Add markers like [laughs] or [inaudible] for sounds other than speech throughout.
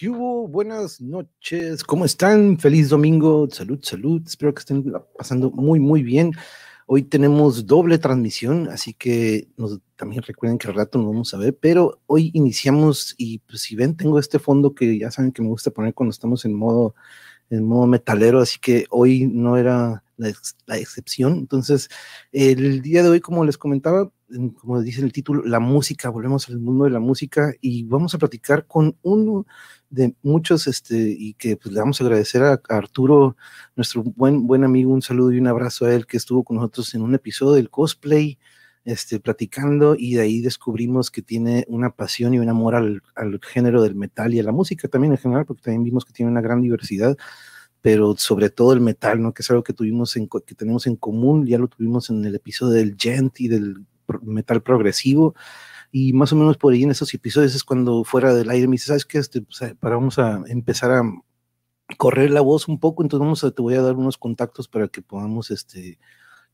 ¿Qué? Buenas noches. ¿Cómo están? Feliz domingo. Salud, salud. Espero que estén pasando muy, muy bien. Hoy tenemos doble transmisión, así que también recuerden que al rato nos vamos a ver, pero hoy iniciamos y pues si ven, tengo este fondo que ya saben que me gusta poner cuando estamos en modo, en modo metalero, así que hoy no era la, la excepción. Entonces, el día de hoy, como les comentaba, como dice el título, la música, volvemos al mundo de la música y vamos a platicar con uno de muchos, este, y que pues, le vamos a agradecer a, Arturo, nuestro buen, buen amigo, un saludo y un abrazo a él que estuvo con nosotros en un episodio del cosplay, este, platicando y de ahí descubrimos que tiene una pasión y un amor al, al género del metal y a la música también en general, porque también vimos que tiene una gran diversidad pero sobre todo el metal, ¿no? Que es algo que tuvimos en, que tenemos en común, ya lo tuvimos en el episodio del Gent y del metal progresivo. Y más o menos por ahí en esos episodios es cuando fuera del aire me dice, ¿sabes qué? Este, pues, eh, para vamos a empezar a correr la voz un poco, entonces vamos a, te voy a dar unos contactos para que podamos este,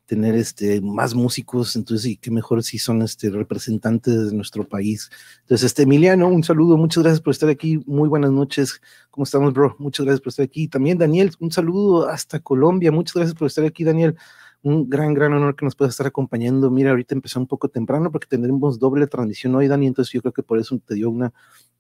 tener este, más músicos, entonces, y qué mejor si son este, representantes de nuestro país. Entonces, este, Emiliano, un saludo, muchas gracias por estar aquí, muy buenas noches, ¿cómo estamos, bro? Muchas gracias por estar aquí. También, Daniel, un saludo hasta Colombia, muchas gracias por estar aquí, Daniel un gran, gran honor que nos puedas estar acompañando. Mira, ahorita empezó un poco temprano porque tendremos doble transmisión hoy, Dani, entonces yo creo que por eso te dio una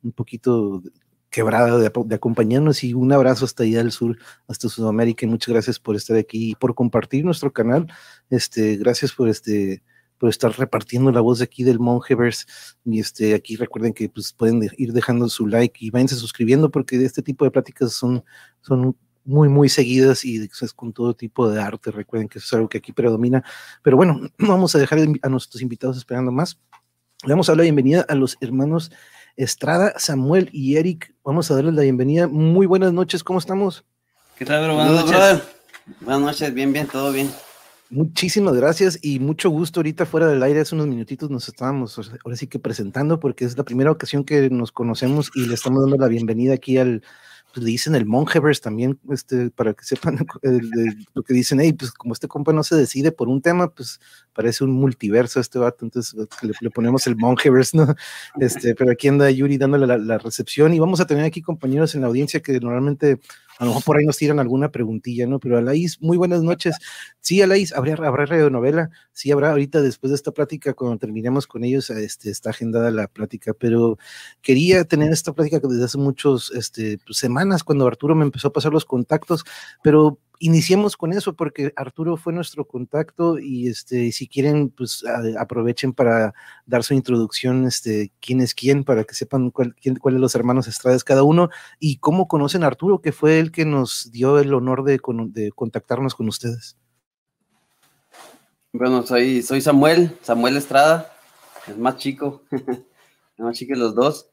un poquito quebrada de, acompañarnos y un abrazo hasta allá del sur, hasta Sudamérica y muchas gracias por estar aquí y por compartir nuestro canal. Este, gracias por este por estar repartiendo la voz de aquí del Mongeverse y este aquí recuerden que pues pueden ir dejando su like y váyanse suscribiendo porque este tipo de pláticas son son muy, muy seguidas y es con todo tipo de arte. Recuerden que eso es algo que aquí predomina. Pero bueno, [clears throat] vamos a dejar a nuestros invitados esperando más. Le vamos a dar la bienvenida a los hermanos Estrada, Samuel y Eric. Vamos a darles la bienvenida. Muy buenas noches, ¿cómo estamos? ¿Qué tal, bro? Buenas noches. Buenas noches, bien, bien, todo bien. Muchísimas gracias y mucho gusto. Ahorita fuera del aire, hace unos minutitos nos estábamos ahora sí que presentando porque es la primera ocasión que nos conocemos y le estamos dando la bienvenida aquí al, le dicen el Mongeverse también, este, para que sepan [laughs] lo que dicen, hey, pues como este compa no se decide por un tema, pues parece un multiverso este vato, entonces le, ponemos el Mongeverse, ¿no? [laughs] Este, pero aquí anda Yuri dándole la, la, recepción y vamos a tener aquí compañeros en la audiencia que normalmente a lo mejor por ahí nos tiran alguna preguntilla, ¿no? Pero Alaís, muy buenas noches. Sí, Alaís, habrá, habrá radionovela, sí habrá ahorita después de esta plática, cuando terminemos con ellos, este, está agendada la plática, pero quería tener esta plática desde hace muchas este, pues, semanas, cuando Arturo me empezó a pasar los contactos, pero iniciemos con eso porque Arturo fue nuestro contacto y este si quieren pues aprovechen para dar su introducción este quién es quién para que sepan cuál cuáles los hermanos Estrades cada uno y cómo conocen a Arturo que fue el que nos dio el honor de, de contactarnos con ustedes. Bueno, soy soy Samuel, Samuel Estrada, es más chico, [laughs] más chico de los dos.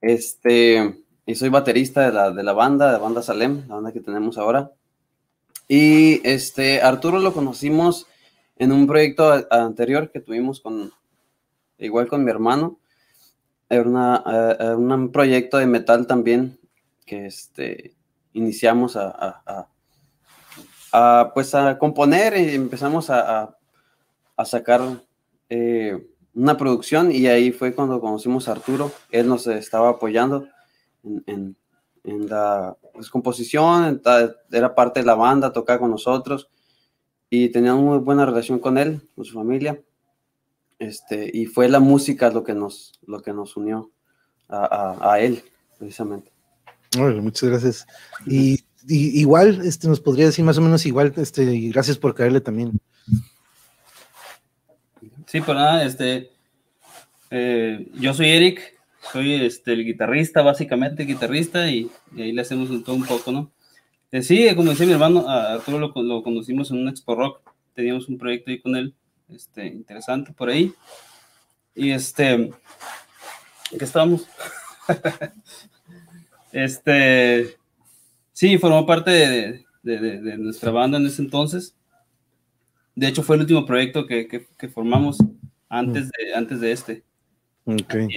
Este, y soy baterista de la, de la banda, de la banda Salem, la banda que tenemos ahora. Y este, Arturo lo conocimos en un proyecto anterior que tuvimos con, igual con mi hermano. Era una, un proyecto de metal también que este, iniciamos a, a, pues a componer y empezamos a, sacar eh, una producción y ahí fue cuando conocimos a Arturo. Él nos estaba apoyando en la pues, composición, era parte de la banda, tocaba con nosotros y teníamos muy buena relación con él, con su familia. Este, y fue la música lo que nos, lo que nos unió a, a, él, precisamente. Bueno, muchas gracias. Y, igual, este, nos podría decir más o menos igual, este, y gracias por caerle también. Sí, pues nada, este, eh, yo soy Eric, soy este, el guitarrista, básicamente guitarrista, y, ahí le hacemos un todo un poco, ¿no? Eh, sí, como decía mi hermano, a Arturo lo, lo, conocimos en un Expo Rock, teníamos un proyecto ahí con él, este, interesante por ahí. Y este, ¿qué estábamos? [laughs] este, sí, formó parte de, de, de, nuestra banda en ese entonces. De hecho, fue el último proyecto que, que, que formamos antes de, antes de este. Okay.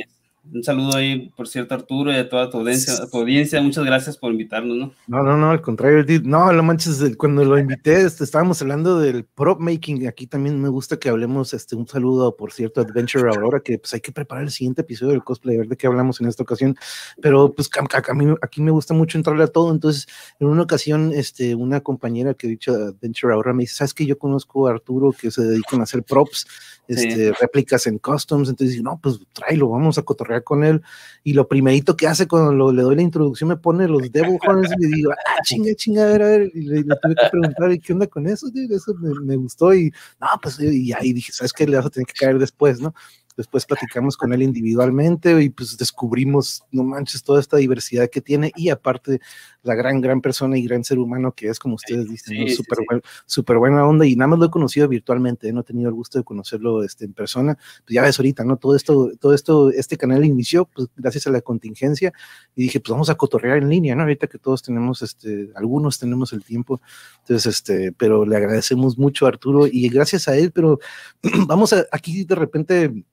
Un saludo ahí, por cierto, Arturo y a toda tu audiencia, tu audiencia. Muchas gracias por invitarnos, ¿no? No, no, no, al contrario, no, lo manches, cuando lo invité, este, estábamos hablando del prop making. Aquí también me gusta que hablemos, este, un saludo, por cierto, Adventure Aurora, que pues hay que preparar el siguiente episodio del cosplay, a ver de qué hablamos en esta ocasión. Pero pues a, mí, aquí me gusta mucho entrarle a todo. Entonces, en una ocasión, este, una compañera que he dicho Adventure Aurora me dice, ¿sabes que yo conozco a Arturo que se dedica a hacer props? este, réplicas en customs, entonces no, pues tráelo, vamos a cotorrear con él, y lo primerito que hace cuando le doy la introducción me pone los Devil Horns y le digo, ah, chinga, chinga, a ver, a ver, y le, tuve que preguntar, ¿qué onda con eso? Eso me, me, gustó, y no, pues, y ahí dije, ¿sabes qué? Le vas a tener que caer después, ¿no? Después platicamos con él individualmente y pues descubrimos, no manches, toda esta diversidad que tiene y aparte la gran, gran persona y gran ser humano que es, como ustedes dicen, súper super buena onda y nada más lo he conocido virtualmente, ¿eh? no he tenido el gusto de conocerlo este, en persona. Pues ya ves ahorita, ¿no? Todo esto, todo esto, este canal inició pues gracias a la contingencia y dije, pues vamos a cotorrear en línea, ¿no? Ahorita que todos tenemos, este, algunos tenemos el tiempo, entonces, este, pero le agradecemos mucho a Arturo y gracias a él, pero [clears throat] vamos a, aquí de repente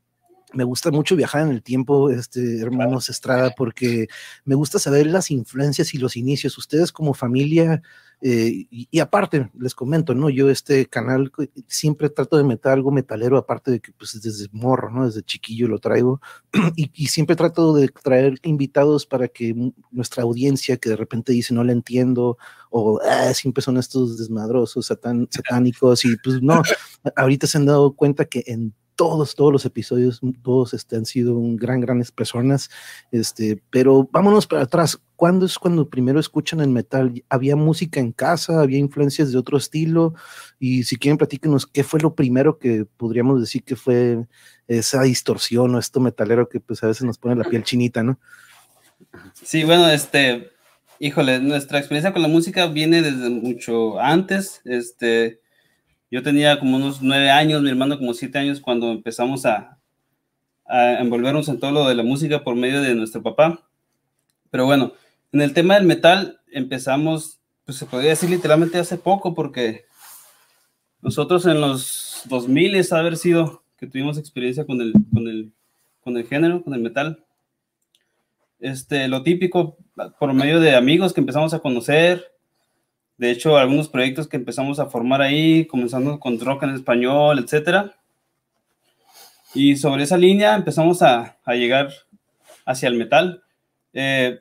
me gusta mucho viajar en el tiempo, este, hermanos Estrada, porque me gusta saber las influencias y los inicios. Ustedes como familia, eh, y, aparte, les comento, ¿no? Yo este canal siempre trato de meter algo metalero, aparte de que pues desde morro, ¿no? Desde chiquillo lo traigo, [clears throat] y, siempre trato de traer invitados para que nuestra audiencia que de repente dice no la entiendo, o ah, siempre son estos desmadrosos, [laughs] satánicos, y pues no, ahorita se han dado cuenta que en todos, todos los episodios, todos este, han sido un gran, grandes personas, este, pero vámonos para atrás. ¿Cuándo es cuando primero escuchan el metal? ¿Había música en casa? ¿Había influencias de otro estilo? Y si quieren, platíquenos qué fue lo primero que podríamos decir que fue esa distorsión o esto metalero que pues a veces nos pone la piel chinita, ¿no? Sí, bueno, este, híjole, nuestra experiencia con la música viene desde mucho antes, este, yo tenía como unos nueve años, mi hermano como siete años, cuando empezamos a, envolvernos en todo lo de la música por medio de nuestro papá. Pero bueno, en el tema del metal empezamos, pues se podría decir literalmente hace poco, porque nosotros en los 2000 es haber sido que tuvimos experiencia con el, con el, con el género, con el metal. Este, lo típico, por medio de amigos que empezamos a conocer, de hecho, algunos proyectos que empezamos a formar ahí, comenzando con rock en español, etcétera. Y sobre esa línea empezamos a, a llegar hacia el metal. Eh,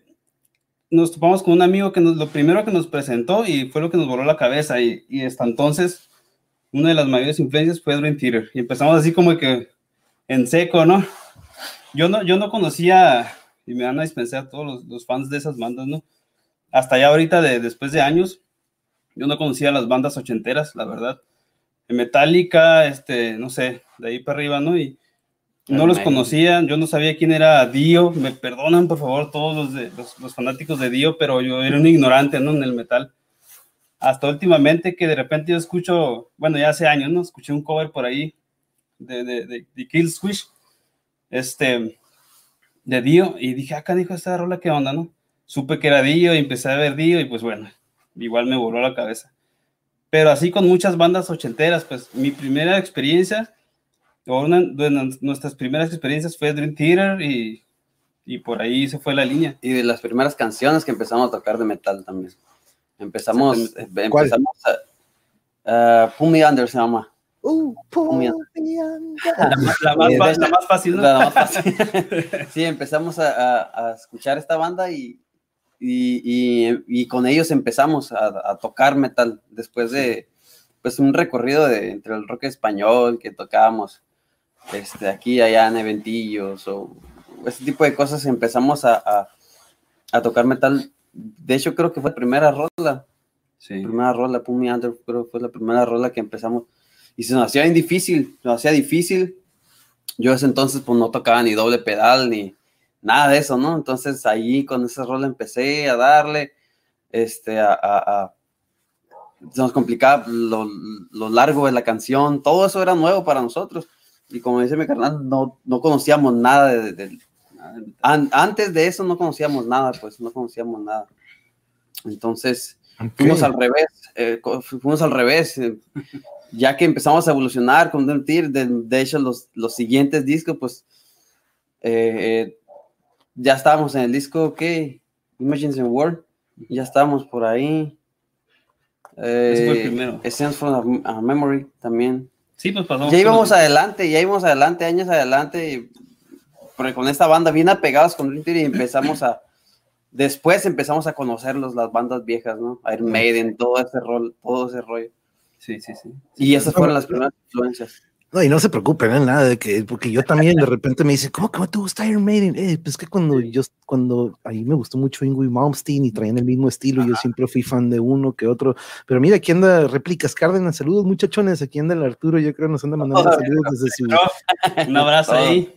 nos topamos con un amigo que nos, lo primero que nos presentó y fue lo que nos voló la cabeza. Y, hasta entonces, una de las mayores influencias fue Dream Theater. Y empezamos así como que en seco, ¿no? Yo no, yo no conocía, y me van a dispensar todos los, los, fans de esas bandas, ¿no? Hasta ya ahorita, de, después de años, yo no conocía las bandas ochenteras, la verdad. Metallica, este, no sé, de ahí para arriba, ¿no? Y no los conocía, yo no sabía quién era Dio, me perdonan por favor todos los, los, fanáticos de Dio, pero yo era un ignorante, ¿no? En el metal. Hasta últimamente que de repente yo escucho, bueno, ya hace años, ¿no? Escuché un cover por ahí de, de, de, Kill Switch, este, de Dio, y dije, acá dijo esta rola, ¿qué onda, no? Supe que era Dio y empecé a ver Dio y pues bueno, igual me voló la cabeza. Pero así con muchas bandas ochenteras, pues mi primera experiencia, o una de nuestras primeras experiencias fue Dream Theater y, y por ahí se fue la línea. Y de las primeras canciones que empezamos a tocar de metal también. Empezamos, eh, empezamos a... Uh, Me Under se llama. Uh, la, más, la, más, fácil. La más fácil. [laughs] sí, empezamos a, a, escuchar esta banda y, y, y, con ellos empezamos a, a, tocar metal después de pues un recorrido de, entre el rock español que tocábamos este, aquí allá en eventillos o ese tipo de cosas empezamos a, a, tocar metal. De hecho creo que fue la primera rola. Sí. primera rola Put Me Under creo que fue la primera rola que empezamos. Y se nos hacía bien difícil se nos hacía difícil. Yo ese entonces pues no tocaba ni doble pedal ni nada de eso, ¿no? Entonces ahí con ese rol empecé a darle, este, a, a, se nos complicaba lo, lo, largo de la canción, todo eso era nuevo para nosotros. Y como dice mi carnal, no, no conocíamos nada de, antes de eso no conocíamos nada, pues no conocíamos nada. Entonces, fuimos al revés, eh, fuimos al revés. Eh, ya que empezamos a evolucionar con Dentir, de, de hecho los, los siguientes discos, pues eh, ya estábamos en el disco, ¿qué? Imagines in World, ya estábamos por ahí. Ese fue el Eh, primero. Essence from a, a Memory también. Sí, pues pasamos. Ya íbamos adelante, ya íbamos adelante, años adelante, y- porque con esta banda bien apegados con Dream Theater y empezamos a, después empezamos a conocerlos, las bandas viejas, ¿no? Iron Maiden, todo ese rol, todo ese rollo. Sí, sí, sí. Y esas fueron las primeras influencias. No, y no se preocupen, ¿eh? nada de que, porque yo también de repente me dicen, ¿cómo que no te gusta Iron Maiden? Eh, pues que cuando yo, cuando ahí me gustó mucho Ingrid Malmsteen y traían el mismo estilo, yo siempre fui fan de uno que otro. Pero mira, aquí anda Réplicas Cárdenas, saludos muchachones, aquí anda el Arturo, yo creo nos anda mandando Hola, [laughs] saludos desde su, [laughs] Un abrazo ahí.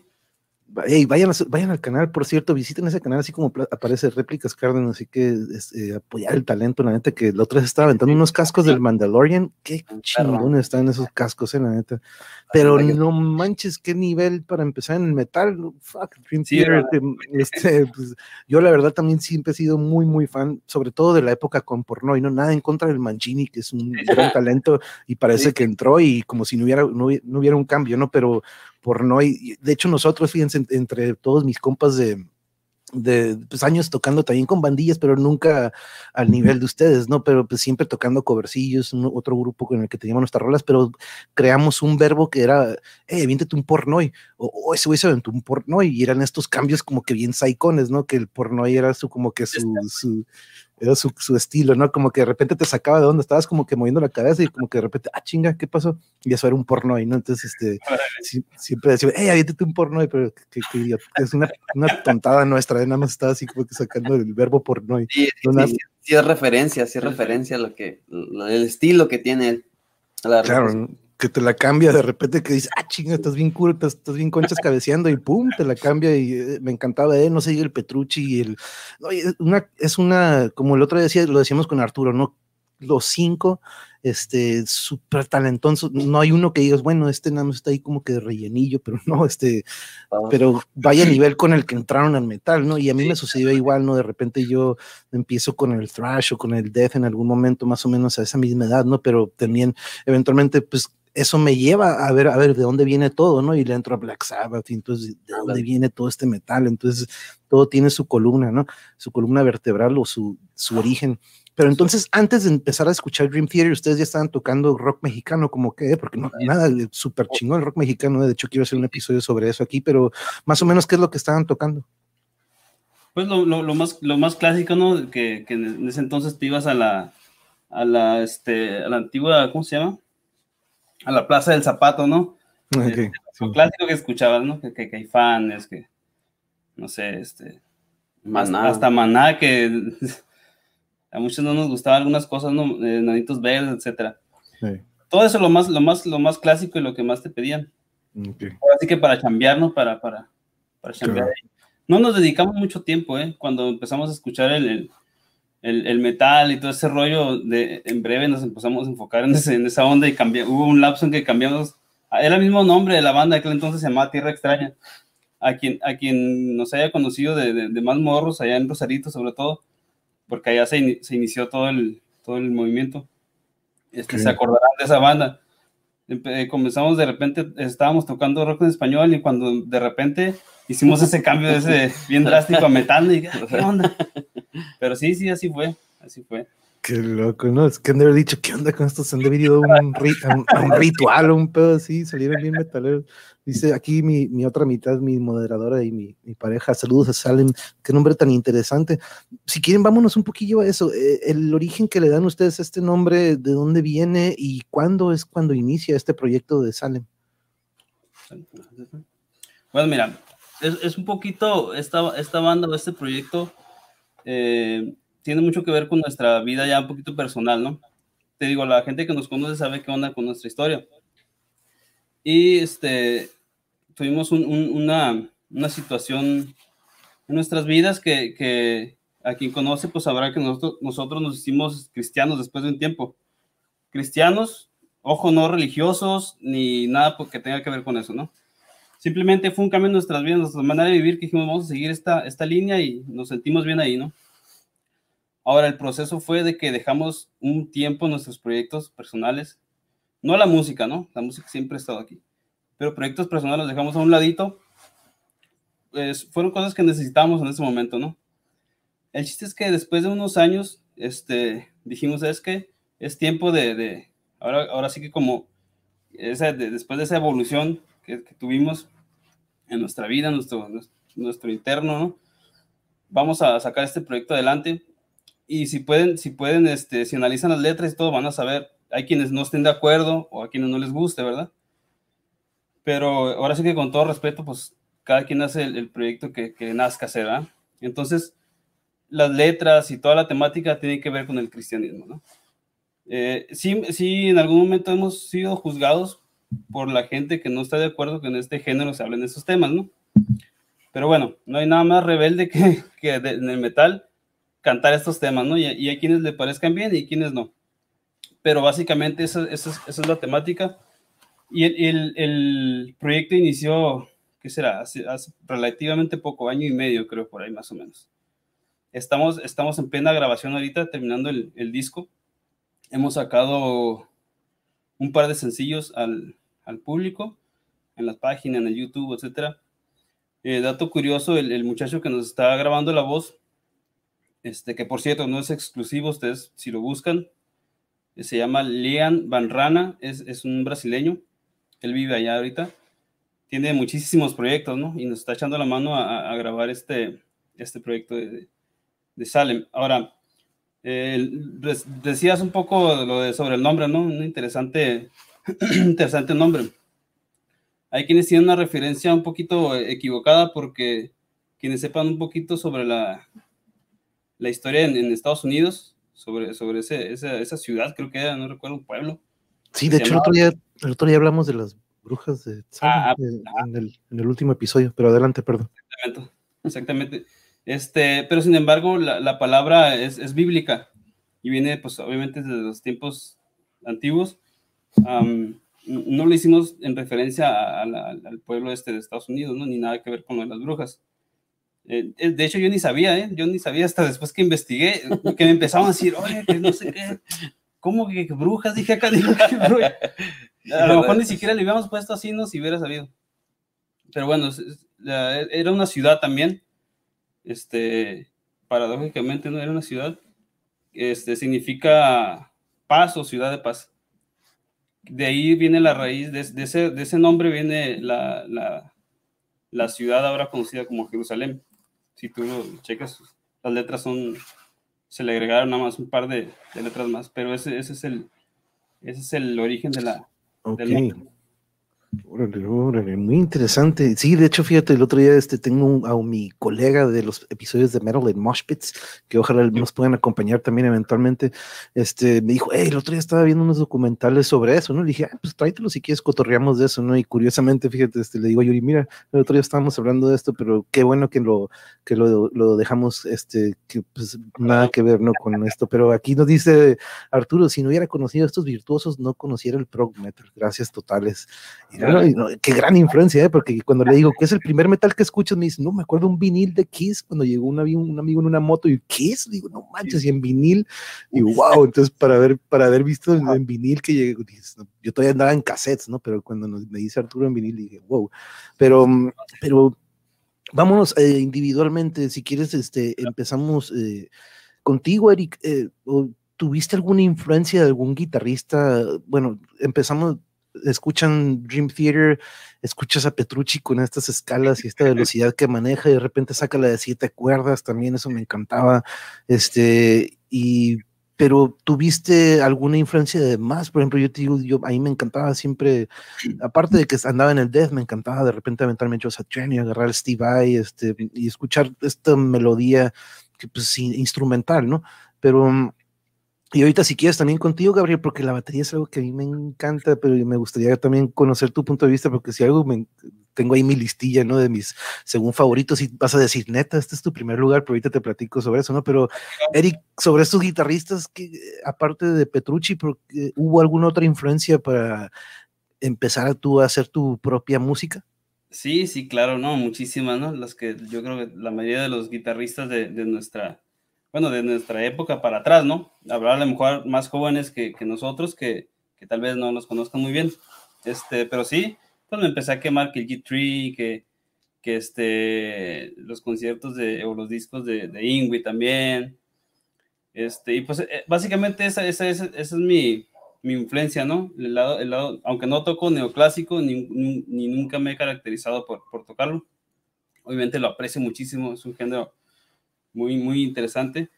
Ey, vayan, a vayan al canal, por cierto, visiten ese canal, así como aparece Réplicas Cárdenas, así que es, eh, apoyar el talento, la neta, que la otra vez estaba aventando unos cascos del Mandalorian, qué Un chingones están esos cascos, eh, la neta. Pero no manches, qué nivel para empezar en el metal, fuck, Sí, este, pues, yo la verdad también siempre he sido muy, muy fan, sobre todo de la época con Pornoy, no nada en contra del Mancini, que es un gran talento, y parece Sí. que entró y como si no hubiera, no, hubi- no hubiera un cambio, ¿no? Pero Pornoy, de hecho nosotros, fíjense, en- entre todos mis compas de, de pues, años tocando también con bandillas, pero nunca al nivel de ustedes, ¿no? Pero pues siempre tocando covercillos, un- otro grupo con el que teníamos nuestras rolas, pero creamos un verbo que era, eh, viéntete un pornoy, o, o ese güey se aventó un pornoy, y eran estos cambios como que bien saicones, ¿no? Que el pornoy era su, como que su, su, era su, su estilo, ¿no? Como que de repente te sacaba de donde estabas como que moviendo la cabeza y como que de repente, ah, chinga, ¿qué pasó? Y eso era un pornoy, ¿no? Entonces, este, [laughs] siempre decía, hey, aviéntate un pornoy, pero que, es una, una tontada nuestra, ¿eh? nada más estaba así como que sacando el verbo pornoy. Sí, sí, No, nada- sí, sí es referencia, sí es referencia a lo que, lo- el estilo que tiene él. La Claro. Que te la cambia de repente que dices, ah, chinga, estás bien cool, estás, estás bien conchas cabeceando y pum, te la cambia y eh, me encantaba, eh, no sé, el Petrucci y el, no, es una, es una, como el otro día decía, lo decíamos con Arturo, ¿no? Los cinco, este, súper talentosos, no hay uno que digas, bueno, este nada más está ahí como que de rellenillo, pero no, este, Todos. pero vaya nivel con el que entraron al metal, ¿no? Y a mí me sucedió igual, ¿no? De repente yo empiezo con el thrash o con el death en algún momento, más o menos a esa misma edad, ¿no? Pero también, eventualmente, pues eso me lleva a ver, a ver de dónde viene todo, ¿no? Y le entro a Black Sabbath, y entonces, ¿de dónde viene todo este metal? Entonces, todo tiene su columna, ¿no? Su columna vertebral o su, su origen. Pero entonces, antes de empezar a escuchar Dream Theater, ustedes ya estaban tocando rock mexicano, como que, porque no, nada, de súper chingón el rock mexicano. De hecho, quiero hacer un episodio sobre eso aquí, pero más o menos, ¿qué es lo que estaban tocando? Pues lo, lo, lo más, lo más clásico, ¿no? Que, que en ese entonces te ibas a la, a la, este, a la antigua, ¿cómo se llama? A la Plaza del Zapato, ¿no? Sí. Lo clásico que escuchabas, ¿no? Que, que, que hay fans, que, no sé, este, Maná. hasta Maná, que [laughs] a muchos no nos gustaban algunas cosas, ¿no? Eh, Nanitos verdes, etcétera. Sí, Todo eso lo más, lo más, lo más clásico y lo que más te pedían. ok. Así que para chambear, ¿no? Para, para, para chambear. Claro. No nos dedicamos mucho tiempo, ¿eh? Cuando empezamos a escuchar el, el, el- el metal y todo ese rollo, de, en breve nos empezamos a enfocar en, ese- en esa onda y cambié, hubo un lapso en que cambiamos, era el mismo nombre de la banda, aquel entonces se llamaba Tierra Extraña. A quien, a quien nos haya conocido de, de, de más morros, allá en Rosarito sobre todo, porque allá se, se inició todo el, todo el movimiento. Este, Ok. Se acordarán de esa banda. Empe- eh, comenzamos de repente, estábamos tocando rock en español y cuando de repente hicimos ese cambio de ese [laughs] bien drástico a metal, y dije, "Ah, ¿qué onda? [laughs] Pero sí, sí, así fue, así fue. Qué loco, ¿no? Es que han de haber dicho, ¿qué onda con estos? Se han debido a un, ri- a un, a un ritual o un pedo así, salieron bien metaleros. Dice aquí mi, mi otra mitad, mi moderadora y mi, mi pareja, saludos a Salem, qué nombre tan interesante. Si quieren, vámonos un poquillo a eso. eh, el origen que le dan ustedes a este nombre, ¿de dónde viene y cuándo es cuando inicia este proyecto de Salem? Bueno, mira, es, es un poquito, esta, esta banda o este proyecto eh, tiene mucho que ver con nuestra vida ya un poquito personal, ¿no? Te digo, la gente que nos conoce sabe qué onda con nuestra historia. Y este, tuvimos un- un- una, una situación en nuestras vidas que, que a quien conoce pues sabrá que nosotros, nosotros nos hicimos cristianos después de un tiempo. Cristianos, ojo, no religiosos ni nada que tenga que ver con eso, ¿no? Simplemente fue un cambio en nuestras vidas, nuestra manera de vivir, que dijimos, vamos a seguir esta, esta línea y nos sentimos bien ahí, ¿no? Ahora, el proceso fue de que dejamos un tiempo nuestros proyectos personales, no la música, ¿no? La música siempre ha estado aquí, pero proyectos personales los dejamos a un ladito pues, fueron cosas que necesitábamos en ese momento, ¿no? El chiste es que después de unos años, este, dijimos, es que es tiempo de, de ahora, ahora sí que como después de esa evolución que, tuvimos en nuestra vida, nuestro, nuestro interno, ¿no? Vamos a sacar este proyecto adelante y si pueden, si pueden, este, si analizan las letras y todo, van a saber, hay quienes no estén de acuerdo o a quienes no les guste, ¿verdad? Pero ahora sí que con todo respeto, pues cada quien hace el, proyecto que, que, nazca ¿verdad? Entonces, las letras y toda la temática tiene que ver con el cristianismo, ¿no? Eh, sí, sí, en algún momento hemos sido juzgados por la gente que no está de acuerdo que en este género se hablen de esos temas, ¿no? Pero bueno, no hay nada más rebelde que, [laughs] que en el metal cantar estos temas, ¿no? Y, y, hay quienes le parezcan bien y quienes no. Pero básicamente esa, esa, esa es la temática. Y el, el, el, proyecto inició, ¿qué será? Hace, hace relativamente poco, año y medio creo, por ahí más o menos. Estamos, estamos en plena grabación ahorita, terminando el, el disco. Hemos sacado un par de sencillos al, al público, en las páginas, en el YouTube, etc. Eh, dato curioso, el, el, muchacho que nos está grabando la voz, este, que por cierto no es exclusivo, ustedes si lo buscan, eh, se llama Lian Banrana, es, es un brasileño, él vive allá ahorita, tiene muchísimos proyectos, ¿no? Y nos está echando la mano a, a grabar este, este proyecto de, de Salem. Ahora, eh, decías un poco lo de, sobre el nombre, ¿no? Un interesante, [clears throat] interesante nombre. Hay quienes tienen una referencia un poquito equivocada porque quienes sepan un poquito sobre la, la historia en, en Estados Unidos, sobre, sobre ese, esa, esa, ciudad, creo que era, no recuerdo, un pueblo. Sí, de hecho, el otro, día, el otro día hablamos de las brujas de Salem ah, en, ah. en, el, en, el, último episodio, pero adelante, perdón. Exactamente. exactamente. Este, pero sin embargo, la, la palabra es, es, bíblica y viene, pues, obviamente, desde los tiempos antiguos. Um, no lo hicimos en referencia a, a la, al pueblo este de Estados Unidos, ¿no? Ni nada que ver con lo de las brujas. Eh, de hecho, yo ni sabía, ¿eh? Yo ni sabía hasta después que investigué, que me empezaban a decir, oye, que no sé qué, ¿cómo que, que brujas? Dije acá, dije, [laughs] a lo mejor ni siquiera le habíamos puesto así, no si hubiera sabido. Pero bueno, era una ciudad también, este, paradójicamente no era una ciudad, este, significa paz o ciudad de paz. De ahí viene la raíz, de, de, ese, de ese, nombre viene la, la, la, ciudad ahora conocida como Jerusalén. Si tú lo checas, las letras son, se le agregaron nada más un par de, de letras más, pero ese, ese, es el, ese es el origen de la, okay. del nombre. Órale, órale, muy interesante. Sí, de hecho, fíjate, el otro día este, tengo un, a mi colega de los episodios de Metal en Moshpits, que ojalá nos puedan acompañar también eventualmente. Este, me dijo, hey, el otro día estaba viendo unos documentales sobre eso, ¿no? Le dije, ah, pues tráetelo si quieres, cotorreamos de eso, ¿no? Y curiosamente, fíjate, este, le digo a Yuri, mira, el otro día estábamos hablando de esto, pero qué bueno que lo, que lo, lo dejamos, este, que pues nada que ver, ¿no? Con esto. Pero aquí nos dice Arturo, si no hubiera conocido a estos virtuosos, no conociera el prog metal. Gracias totales. Y no, qué gran influencia, ¿eh? porque cuando le digo que es el primer metal que escuchas, me dice, no, me acuerdo un vinil de Kiss cuando llegó un, un amigo en una moto y Kiss, digo, no manches, y en vinil, y wow, entonces para haber, para haber visto en, en vinil que llegué, yo todavía andaba en cassettes, ¿no? Pero cuando nos, me dice Arturo en vinil, dije, wow, pero, pero vámonos eh, individualmente, si quieres, este, empezamos eh, contigo, Eric, eh, ¿tuviste alguna influencia de algún guitarrista? Bueno, empezamos escuchan Dream Theater, escuchas a Petrucci con estas escalas y esta velocidad que maneja y de repente saca la de siete cuerdas, también eso me encantaba, este, y, pero tuviste alguna influencia de más, por ejemplo, yo te digo, yo, me encantaba siempre, aparte de que andaba en el death, me encantaba de repente aventarme yo a agarrar el Steve Vai, este, y escuchar esta melodía, que pues instrumental, ¿no? Pero y ahorita si quieres también contigo, Gabriel, porque la batería es algo que a mí me encanta, pero me gustaría también conocer tu punto de vista, porque si algo me, tengo ahí mi listilla, ¿no? De mis según favoritos, y vas a decir, neta, este es tu primer lugar, pero ahorita te platico sobre eso, ¿no? Pero, Eric, sobre estos guitarristas, que aparte de Petrucci, ¿hubo alguna otra influencia para empezar a tú a hacer tu propia música? Sí, sí, claro, no, muchísimas, ¿no? Las que yo creo que la mayoría de los guitarristas de, de nuestra bueno, de nuestra época para atrás, ¿no? Habrá a lo mejor más jóvenes que, que nosotros que, que, tal vez no nos conozcan muy bien. Este, pero sí, pues me empecé a quemar que el G3, que, que este, los conciertos de, o los discos de, de Ingui también. Este, y pues eh, básicamente esa, esa, esa, es mi, mi, influencia, ¿no? El lado, el lado, aunque no toco neoclásico, ni, ni, nunca me he caracterizado por, por, tocarlo. Obviamente lo aprecio muchísimo, es un género muy, muy interesante.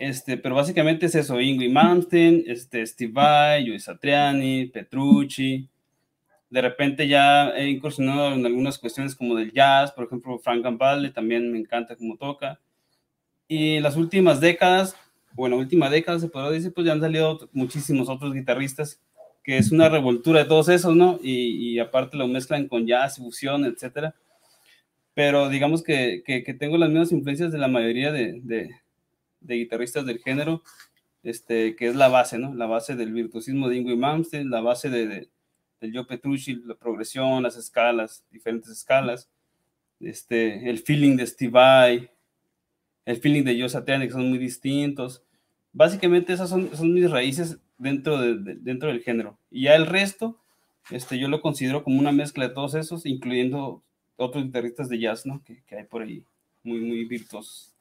Este, pero básicamente es eso, Ingui Malmsteen, este, Steve Vai, Luis Satriani, Petrucci, de repente ya he incursionado en algunas cuestiones como del jazz, por ejemplo, Frank Gambale también me encanta cómo toca. Y las últimas décadas, bueno, última década se podría decir, pues ya han salido muchísimos otros guitarristas, que es una revoltura de todos esos, ¿no? Y, y aparte lo mezclan con jazz, fusión, etcétera. Pero digamos que, que, que, tengo las mismas influencias de la mayoría de, de, de, guitarristas del género, este, que es la base, ¿no? La base del virtuosismo de Ingrid Malmsteen, la base de, el Joe Petrucci, la progresión, las escalas, diferentes escalas, este, el feeling de Steve Vai, el feeling de Joe Satriani, que son muy distintos. Básicamente esas son, son mis raíces dentro, de, dentro del género. Y ya el resto, este, yo lo considero como una mezcla de todos esos, incluyendo otros guitarristas de jazz, ¿no? Que, que hay por ahí, muy, muy virtuosos.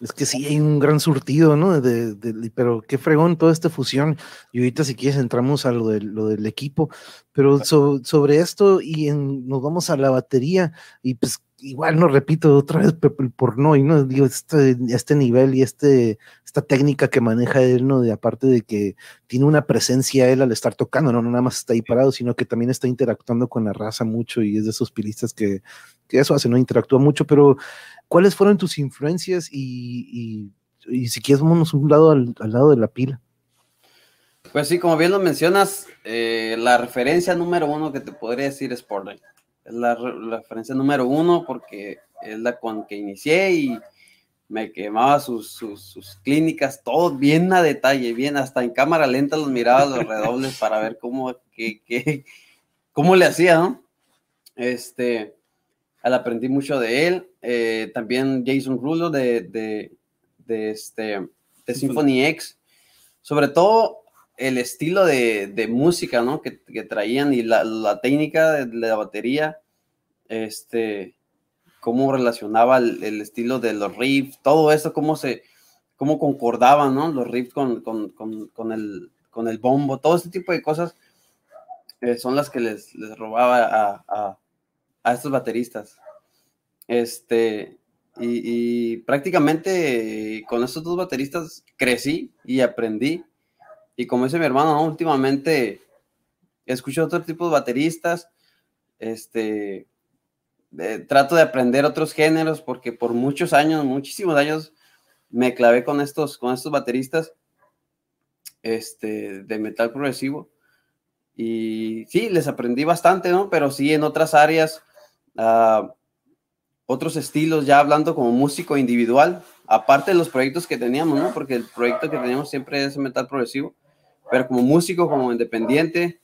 Es que sí hay un gran surtido, ¿no? De, de, pero qué fregón toda esta fusión. Y ahorita si quieres entramos a lo, de, lo del equipo, pero so, sobre esto y en, nos vamos a la batería y pues igual no repito otra vez el porno y no digo este, este nivel y este esta técnica que maneja él no de aparte de que tiene una presencia él al estar tocando no, no nada más está ahí parado sino que también está interactuando con la raza mucho y es de esos pilistas que, que eso hace no interactúa mucho pero cuáles fueron tus influencias y, y, si quieres vámonos un lado al, al, lado de la pila. Pues sí como bien lo mencionas eh, la referencia número uno que te podría decir es Portland es la, la, referencia número uno porque es la con que inicié y me quemaba sus, sus, sus, clínicas, todo bien a detalle, bien, hasta en cámara lenta los miraba los redobles para ver cómo, que, que, cómo le hacía, ¿no? Este, al aprendí mucho de él, eh, también Jason Rulo de, de, de, este, de Symphony X, sobre todo el estilo de, de música, ¿no? Que, que, traían y la, la técnica de, de, la batería, este, cómo relacionaba el, el, estilo de los riffs, todo eso, cómo se, cómo concordaban, ¿no? Los riffs con, con, con, con el, con el bombo, todo este tipo de cosas eh, son las que les, les robaba a, a, a, estos bateristas. Este, y, y prácticamente con estos dos bateristas crecí y aprendí y como dice mi hermano, ¿no? últimamente escucho otro tipo de bateristas, este, eh, trato de aprender otros géneros porque por muchos años, muchísimos años, me clavé con estos, con estos bateristas este, de metal progresivo. Y sí, les aprendí bastante, ¿no? Pero sí en otras áreas, uh, otros estilos, ya hablando como músico individual, aparte de los proyectos que teníamos, ¿no? Porque el proyecto que teníamos siempre es metal progresivo pero como músico, como independiente,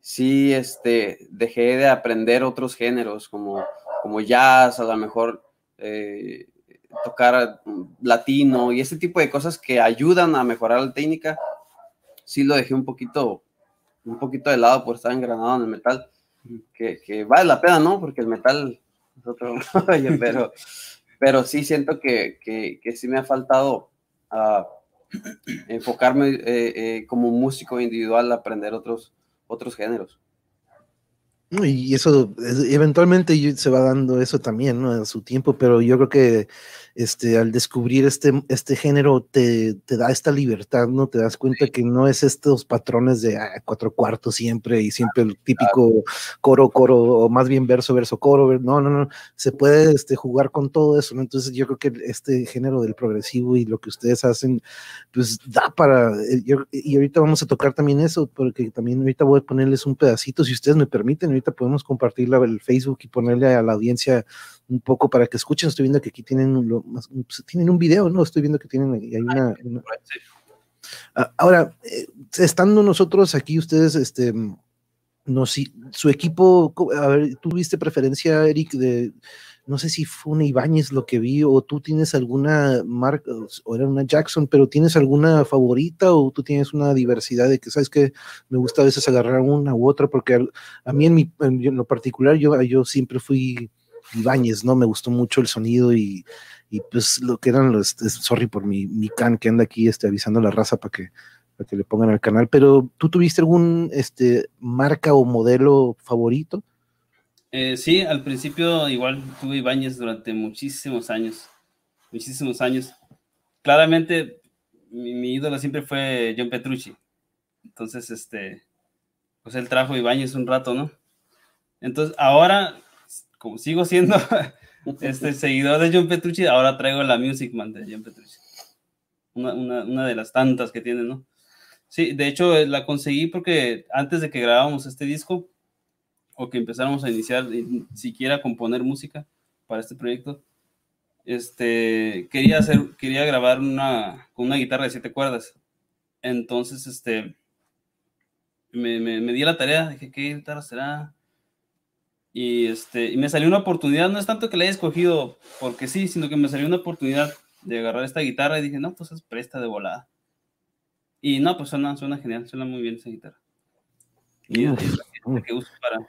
sí este, dejé de aprender otros géneros, como, como jazz, a lo mejor eh, tocar latino y ese tipo de cosas que ayudan a mejorar la técnica, sí lo dejé un poquito, un poquito de lado por estar engranado en el metal, que, que vale la pena, ¿no? Porque el metal es otro [laughs] pero, pero sí siento que, que, que sí me ha faltado uh, enfocarme eh, eh, como músico individual a aprender otros, otros géneros. Y eso, eventualmente se va dando eso también, ¿no? A su tiempo, pero yo creo que este, al descubrir este, este género te, te, da esta libertad, ¿no? Te das cuenta que no es estos patrones de ah, cuatro cuartos siempre y siempre el típico coro, coro, o más bien verso, verso, coro, no, no, no, se puede este, jugar con todo eso, ¿no? Entonces yo creo que este género del progresivo y lo que ustedes hacen, pues da para, eh, yo, y ahorita vamos a tocar también eso, porque también ahorita voy a ponerles un pedacito, si ustedes me permiten, ahorita podemos compartirla el Facebook y ponerle a la audiencia un poco para que escuchen. Estoy viendo que aquí tienen, lo, pues, tienen un video, ¿no? Estoy viendo que tienen hay una, una... Ah, ahora, eh, estando nosotros aquí, ustedes, este, no, si, su equipo, a ver, ¿tuviste preferencia, Eric, de, no sé si fue una Ibáñez lo que vi, o tú tienes alguna marca, o era una Jackson, pero tienes alguna favorita, o tú tienes una diversidad de que, sabes que me gusta a veces agarrar una u otra, porque a, a mí en, mi, en, lo particular, yo, yo siempre fui Ibáñez, ¿no? Me gustó mucho el sonido y, y pues lo que eran los, sorry por mi, mi can que anda aquí este, avisando a la raza para que, para que le pongan al canal, pero ¿tú tuviste algún este, marca o modelo favorito? Eh, sí, al principio igual tuve Ibáñez durante muchísimos años, muchísimos años. Claramente mi, mi ídolo siempre fue John Petrucci. Entonces, este, pues él trajo Ibáñez un rato, ¿no? Entonces, ahora, como sigo siendo [laughs] este seguidor de John Petrucci, ahora traigo la Music Man de John Petrucci. Una, una, de las tantas que tiene, ¿no? Sí, de hecho eh, la conseguí porque antes de que grabáramos este disco o que empezáramos a iniciar siquiera a componer música para este proyecto, este, quería hacer, quería grabar una, con una guitarra de siete cuerdas. Entonces, este, me, me, me di la tarea, dije, ¿qué guitarra será? Y, este, y me salió una oportunidad, no es tanto que la haya escogido porque sí, sino que me salió una oportunidad de agarrar esta guitarra y dije, no, pues es presta de volada. Y no, pues suena, suena genial, suena muy bien esa guitarra. Y es la que uso para,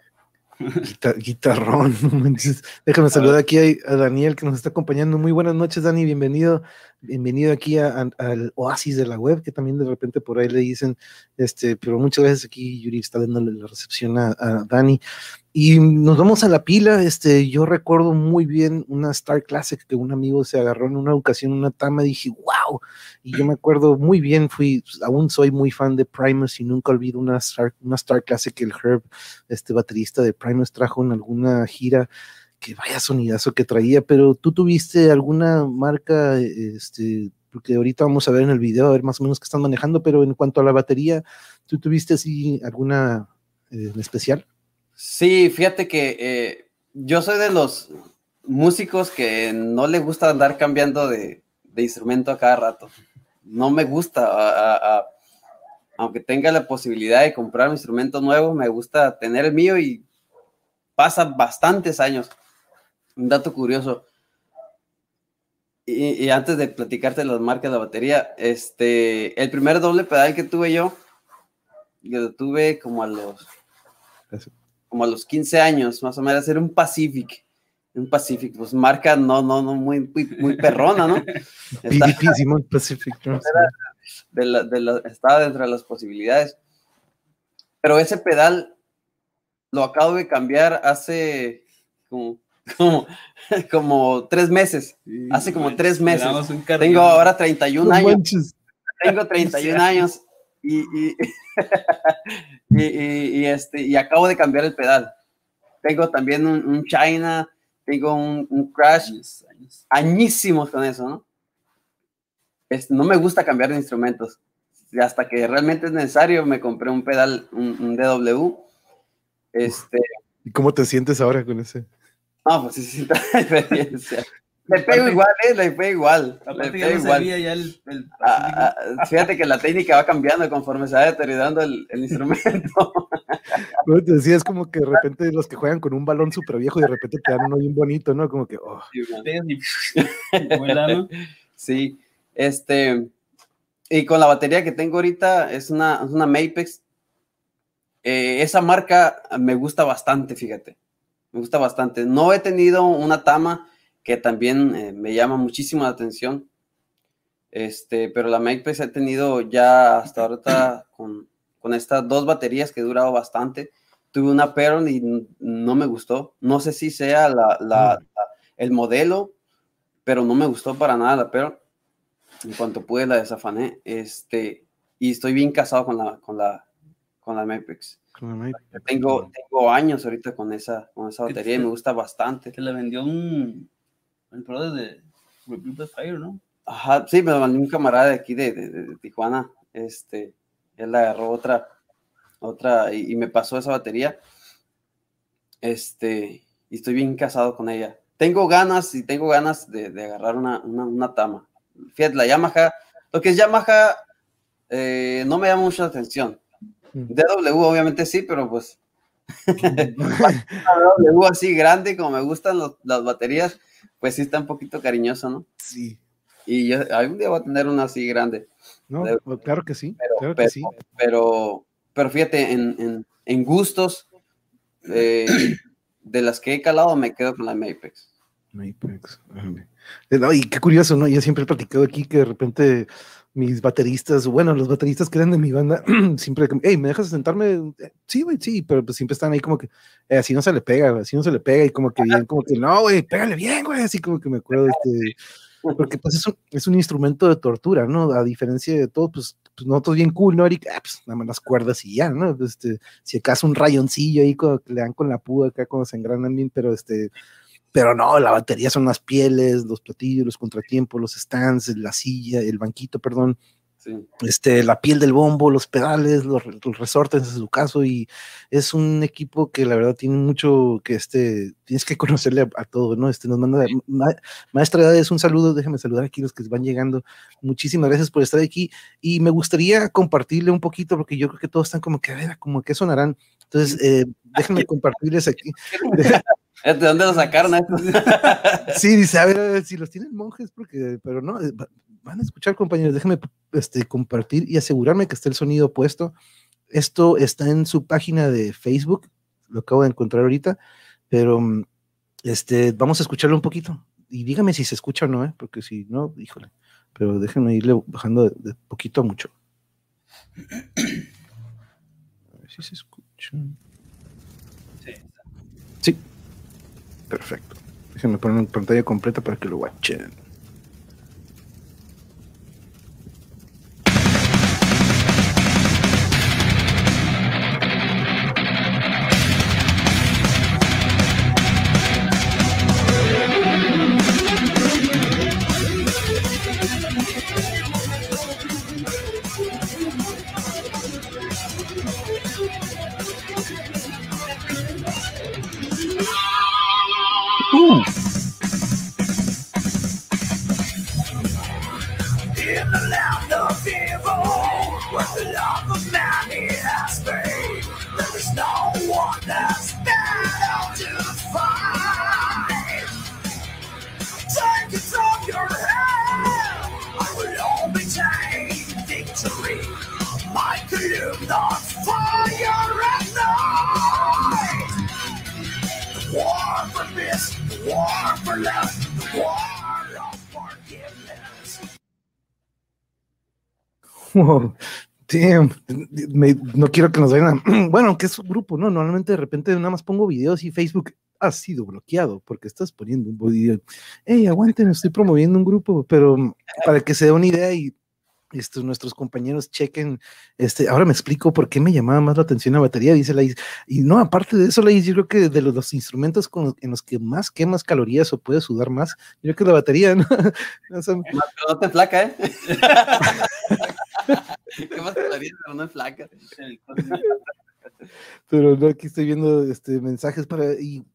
[laughs] guitarrón. [laughs] Déjame saludar aquí a, Daniel que nos está acompañando. Muy buenas noches, Dani. Bienvenido, bienvenido aquí al oasis de la web, que también de repente por ahí le dicen, este, pero muchas veces aquí Yuri está dándole la recepción a, a Dani. Y nos vamos a la pila. Este, yo recuerdo muy bien una Star Classic que un amigo se agarró en una ocasión, una tama, y dije, wow. Y yo me acuerdo muy bien, fui, aún soy muy fan de Primus y nunca olvido una Star, una Star Classic que el Herb, este baterista de Primus, trajo en alguna gira. Que vaya sonidazo que traía, pero tú tuviste alguna marca, este, porque ahorita vamos a ver en el video, a ver más o menos qué están manejando, pero en cuanto a la batería, ¿tú tuviste así alguna eh, en especial? Sí, fíjate que eh, yo soy de los músicos que no le gusta andar cambiando de, instrumento a cada rato. No me gusta, aunque tenga la posibilidad de comprar un instrumento nuevo, me gusta tener el mío y pasa bastantes años. Un dato curioso. Y, antes de platicarte las marcas de la batería, este, el primer doble pedal que tuve yo, yo lo tuve como a los como a los 15 años, más o menos, era un Pacific. Un Pacific, pues marca no, no, no, muy, muy, perrona, ¿no? [laughs] Estaba, Pacific. De la, de la, estaba dentro de las posibilidades. Pero ese pedal lo acabo de cambiar hace como, como, [laughs] como tres meses. hace como tres meses. Tengo ahora 31 años. Tengo 31 [laughs] años [laughs] y, y, y, este, y acabo de cambiar el pedal. Tengo también un, China, tengo un, Crash, añísimos con eso, ¿no? no me gusta cambiar de instrumentos. Hasta que realmente es necesario, me compré un pedal, un, DW. Este, ¿Y cómo te sientes ahora con ese? No, pues sí, sí, [laughs] experiencia. Le pego igual, ¿eh? Le pego igual. Le pego igual. Ya el, ah, ah, fíjate que la técnica va cambiando conforme se va deteriorando el, el instrumento. [laughs] No, te decía, es como que de repente los que juegan con un balón súper viejo y de repente te dan uno bien bonito, ¿no? Como que, oh. [laughs] Sí, este, y con la batería que tengo ahorita es una, es una Mapex. Eh, esa marca me gusta bastante, fíjate. Me gusta bastante. No he tenido una Tama que también eh, me llama muchísimo la atención. Este, pero la Makepeace ha tenido ya hasta ahorita con, con estas dos baterías que he durado bastante. Tuve una Peron y no me gustó. No sé si sea la, la, el modelo, pero no me gustó para nada la Peron. En cuanto pude la desafané. Este, y estoy bien casado con la, con la, con la Mapex. Tengo, tengo años ahorita con esa, con esa batería y me gusta bastante. Te la vendió un, el pro de Rebuild Fire, ¿no? Ajá, sí, me lo mandó un camarada de aquí de, de, Tijuana. Este, él agarró otra, otra, y, me pasó esa batería. Este, y estoy bien casado con ella. Tengo ganas y tengo ganas de, de agarrar una, una, una, tama. Fíjate, la Yamaha, lo que es Yamaha eh, no me llama mucho la atención. Mm. DW obviamente sí, pero pues [laughs] [laughs] DW así grande como me gustan las baterías, pues sí está un poquito cariñoso, ¿no? Sí. Y yo algún día voy a tener una así grande. No, pues, claro que sí, pero, claro que sí. Pero, pero fíjate, en, en, en gustos, eh, [coughs] de las que he calado me quedo con la Mapex. Mapex. No, y qué curioso, ¿no? Yo siempre he platicado aquí que de repente mis bateristas, bueno, los bateristas que eran de mi banda, [clears throat] siempre, hey, ¿me dejas sentarme? Sí, güey, sí, pero pues siempre están ahí como que, eh, así no se le pega, así no se le pega, y como que bien, como que, no, güey, pégale bien, güey, así como que me acuerdo, este, porque pues es un, es un instrumento de tortura, ¿no? A diferencia de todo, pues, pues nosotros bien cool, ¿no, Eric? Ah, pues nada más las cuerdas y ya, ¿no? Este, si acaso un rayoncillo ahí cuando le dan con la púa acá cuando se engranan bien, pero este, pero no, la batería son las pieles, los platillos, los contratiempos, los stands, la silla, el banquito, perdón, este, la piel del bombo, los pedales, los, resortes en su caso, y es un equipo que la verdad tiene mucho que este, tienes que conocerle a, todo, ¿no? Este nos manda, maestra es un saludo, déjame saludar aquí los que van llegando. Muchísimas gracias por estar aquí, y me gustaría compartirle un poquito, porque yo creo que todos están como que, a ver, como que sonarán. Entonces, eh, déjenme compartirles aquí. [laughs] ¿De dónde lo sacaron [laughs] sí, dice, a ver, si los tienen monjes, porque, pero no, eh, van a escuchar, compañeros, déjenme este, compartir y asegurarme que esté el sonido puesto. Esto está en su página de Facebook, lo acabo de encontrar ahorita, pero mm, este, vamos a escucharlo un poquito. Y dígame si se escucha o no, ¿eh? porque si no, híjole, pero déjenme irle bajando de, poquito a mucho. A ver si se escucha. Sí. Sí. Perfecto. Déjenme poner en pantalla completa para que lo watchen. No quiero que nos vayan a, [clears throat] bueno, que es un grupo, ¿no? Normalmente de repente nada más pongo videos y Facebook ha sido bloqueado porque estás poniendo un video. Hey, aguanten, estoy promoviendo un grupo, pero para que se dé una idea y estos, nuestros compañeros chequen, este, ahora me explico por qué me llamaba más la atención la batería, dice la Y no, aparte de eso, la yo creo que de los, instrumentos con en los que más quemas calorías o puedes sudar más, yo creo que la batería, ¿no? [laughs] no, te flaca, ¿eh? [laughs] [laughs] ¿Qué más calorías, pero no es flaca? pero no, aquí estoy viendo este, mensajes para, y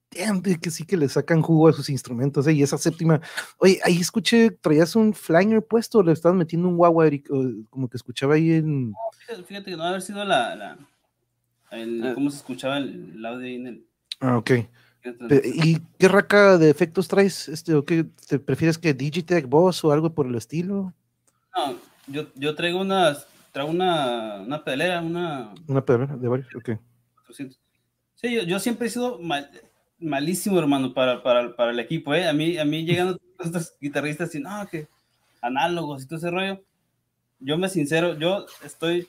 que sí que le sacan jugo a sus instrumentos, ¿eh? y esa séptima, oye, ahí escuché, traías un flanger puesto, le estabas metiendo un guagua, como que escuchaba ahí en... fíjate, que no haber sido la, la el, ah. cómo se escuchaba el, audio ahí en el... Ah, ok. ¿Y qué raca de efectos traes? Este, ¿o qué, ¿Te prefieres que Digitech Boss o algo por el estilo? No, yo, yo traigo unas, traigo una, una pedalera, una... Una pedalera de varios, ok. Sí, yo, yo siempre he sido mal, malísimo, hermano, para, para, para, el equipo, ¿eh? A mí, a mí llegando [laughs] estos guitarristas y no, que análogos y todo ese rollo. Yo me sincero, yo estoy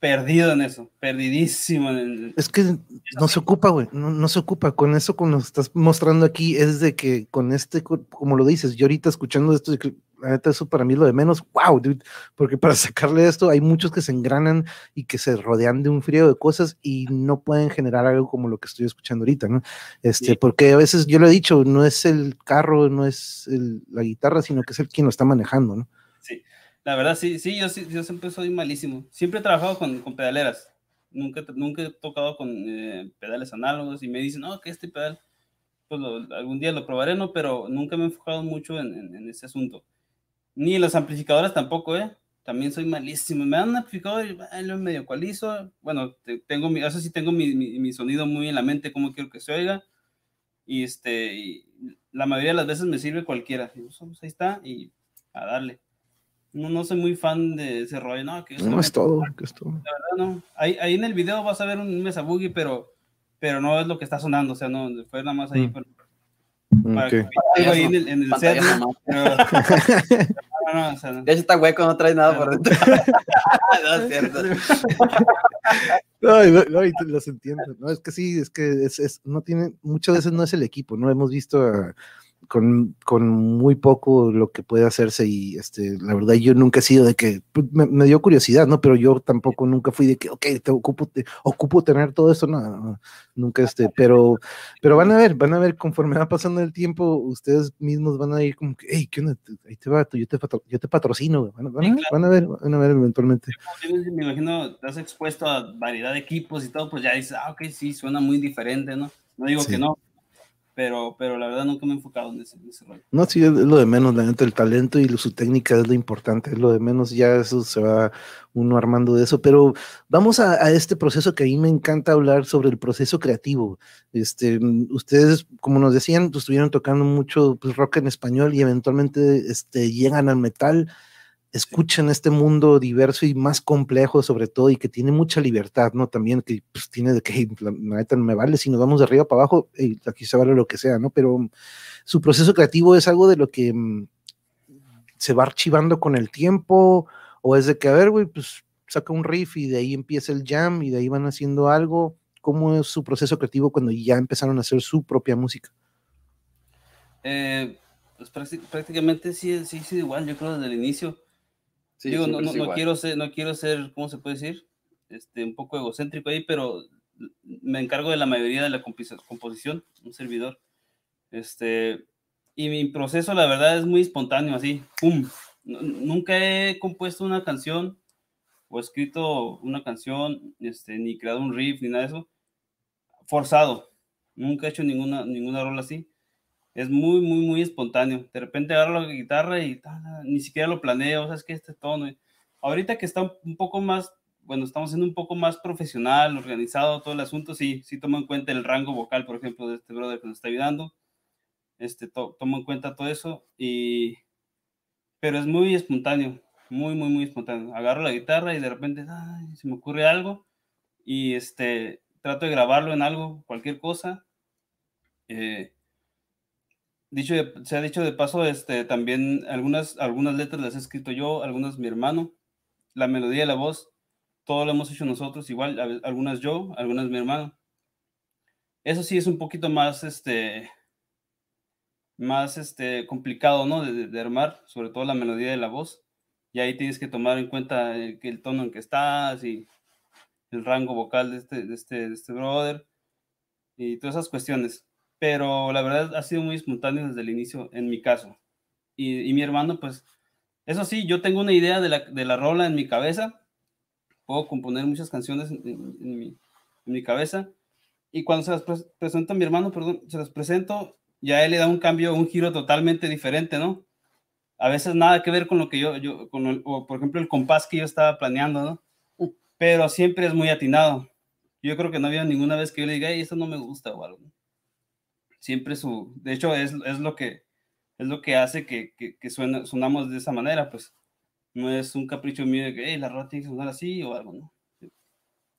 perdido en eso, perdidísimo. En es que no se ocupa, güey, no, no, se ocupa. Con eso que nos estás mostrando aquí es de que con este, como lo dices, yo ahorita escuchando esto, la neta, eso para mí es lo de menos, wow, dude, porque para [laughs] sacarle esto hay muchos que se engranan y que se rodean de un frío de cosas y no pueden generar algo como lo que estoy escuchando ahorita, ¿no? Este, porque a veces yo lo he dicho, no es el carro, no es la guitarra, sino que es el quien lo está manejando, ¿no? Sí, la verdad, sí, sí, yo, yo siempre soy malísimo. Siempre he trabajado con, con pedaleras, nunca, nunca he tocado con eh, pedales análogos y me dicen, no, que este pedal, pues algún día lo probaré, ¿no? Pero nunca me he enfocado mucho en, en ese asunto ni los amplificadores tampoco, ¿eh? También soy malísimo. Me dan un amplificador y lo medio cualizo. Bueno, tengo mi, eso sí tengo mi, mi, sonido muy en la mente, como quiero que se oiga. Y este, y la mayoría de las veces me sirve cualquiera. Y, pues, ahí está, y a darle. No, no soy muy fan de ese rollo, no, que no es todo, que es todo. La verdad, no. Ahí, ahí, en el video vas a ver un Mesa Boogie, pero pero no es lo que está sonando, o sea, no, fue nada más ahí. Mm. Para, Ok. algo ahí en el, en el set, ¿no? Pero- [laughs] no, no, o sea, no. De hecho está hueco, no trae nada por dentro. [laughs] no, es cierto. No, no, y te- los entiendo. No, es que sí, es que es, es- no tiene, muchas veces no es el equipo, ¿no? Hemos visto ah, con, con muy poco lo que puede hacerse y este, la verdad yo nunca he sido de que, pues, me, me dio curiosidad, ¿no? Pero yo tampoco nunca fui de que, ok, te ocupo, te- ocupo tener todo esto, no, no, nunca este, pero, pero van a ver, van a ver conforme va pasando el tiempo, ustedes mismos van a ir como que, hey, ¿qué onda? Ahí te va, tú, yo te, yo te patrocino, güey". van, a- van Sí, ver, van a ver, van a ver eventualmente. Me imagino, has expuesto a variedad de equipos y todo, pues ya dices, ah, ok, sí, suena muy diferente, ¿no? No digo Sí. que no, pero, pero la verdad nunca me he enfocado en ese, en ese rollo. No, sí, es lo de menos, la neta, el talento y su técnica es lo importante, es lo de menos, ya eso se va uno armando de eso, pero vamos a, a este proceso que a mí me encanta hablar sobre el proceso creativo. Este, ustedes, como nos decían, pues, estuvieron tocando mucho pues, rock en español y eventualmente este, llegan al metal, escuchan este mundo diverso y más complejo sobre todo y que tiene mucha libertad, ¿no? También que pues, tiene de que la, la neta no me vale, si nos vamos de arriba para abajo, ey, aquí se vale lo que sea, ¿no? Pero su proceso creativo es algo de lo que mm, se va archivando con el tiempo, o es de que, a ver, güey, pues saca un riff y de ahí empieza el jam y de ahí van haciendo algo. ¿Cómo es su proceso creativo cuando ya empezaron a hacer su propia música? Eh, pues prácti- prácticamente sí, sí, sí, igual, yo creo desde el inicio. Sí, Digo, no, no, no quiero ser, no quiero ser, ¿cómo se puede decir? Este, un poco egocéntrico ahí, pero me encargo de la mayoría de la composición, un servidor. Este, y mi proceso, la verdad, es muy espontáneo, así, ¡pum! Nu- Nunca he compuesto una canción o escrito una canción, este, ni creado un riff, ni nada de eso, forzado. Nunca he hecho ninguna, ninguna rola así. Es muy, muy, muy espontáneo. De repente agarro la guitarra y ni siquiera lo planeo, ¿sabes qué? Este tono. Ahorita que está un poco más, bueno, estamos siendo un poco más profesional, organizado todo el asunto, sí, sí tomo en cuenta el rango vocal, por ejemplo, de este brother que nos está ayudando. Este, to- tomo en cuenta todo eso y... Pero es muy espontáneo, muy, muy, muy espontáneo. Agarro la guitarra y de repente ay, se me ocurre algo y este, trato de grabarlo en algo, cualquier cosa. Eh, dicho de- se ha dicho de paso, este, también algunas, algunas letras las he escrito yo, algunas mi hermano. La melodía y la voz, todo lo hemos hecho nosotros, igual, algunas yo, algunas mi hermano. Eso sí es un poquito más, este, más, este, complicado, ¿no? De, armar, sobre todo la melodía de la voz. Y ahí tienes que tomar en cuenta el, que el tono en que estás y el rango vocal de este, de este, de este brother y todas esas cuestiones. Pero la verdad ha sido muy espontáneo desde el inicio, en mi caso. Y, y mi hermano, pues, eso sí, yo tengo una idea de la, de la rola en mi cabeza. Puedo componer muchas canciones en, en- en mi, en mi cabeza. Y cuando se las pres- presento a mi hermano, perdón, se las presento, ya él le da un cambio, un giro totalmente diferente, ¿no? A veces nada que ver con lo que yo, yo con el- o por ejemplo el compás que yo estaba planeando, ¿no? Pero siempre es muy atinado. Yo creo que no había ninguna vez que yo le diga, "Ey, esto no me gusta o algo. ¿no? Siempre su, de hecho es, es lo que es lo que hace que, que, que suena, sonamos de esa manera, pues no es un capricho mío de que "Ey, la rola tiene que sonar así o algo, ¿no?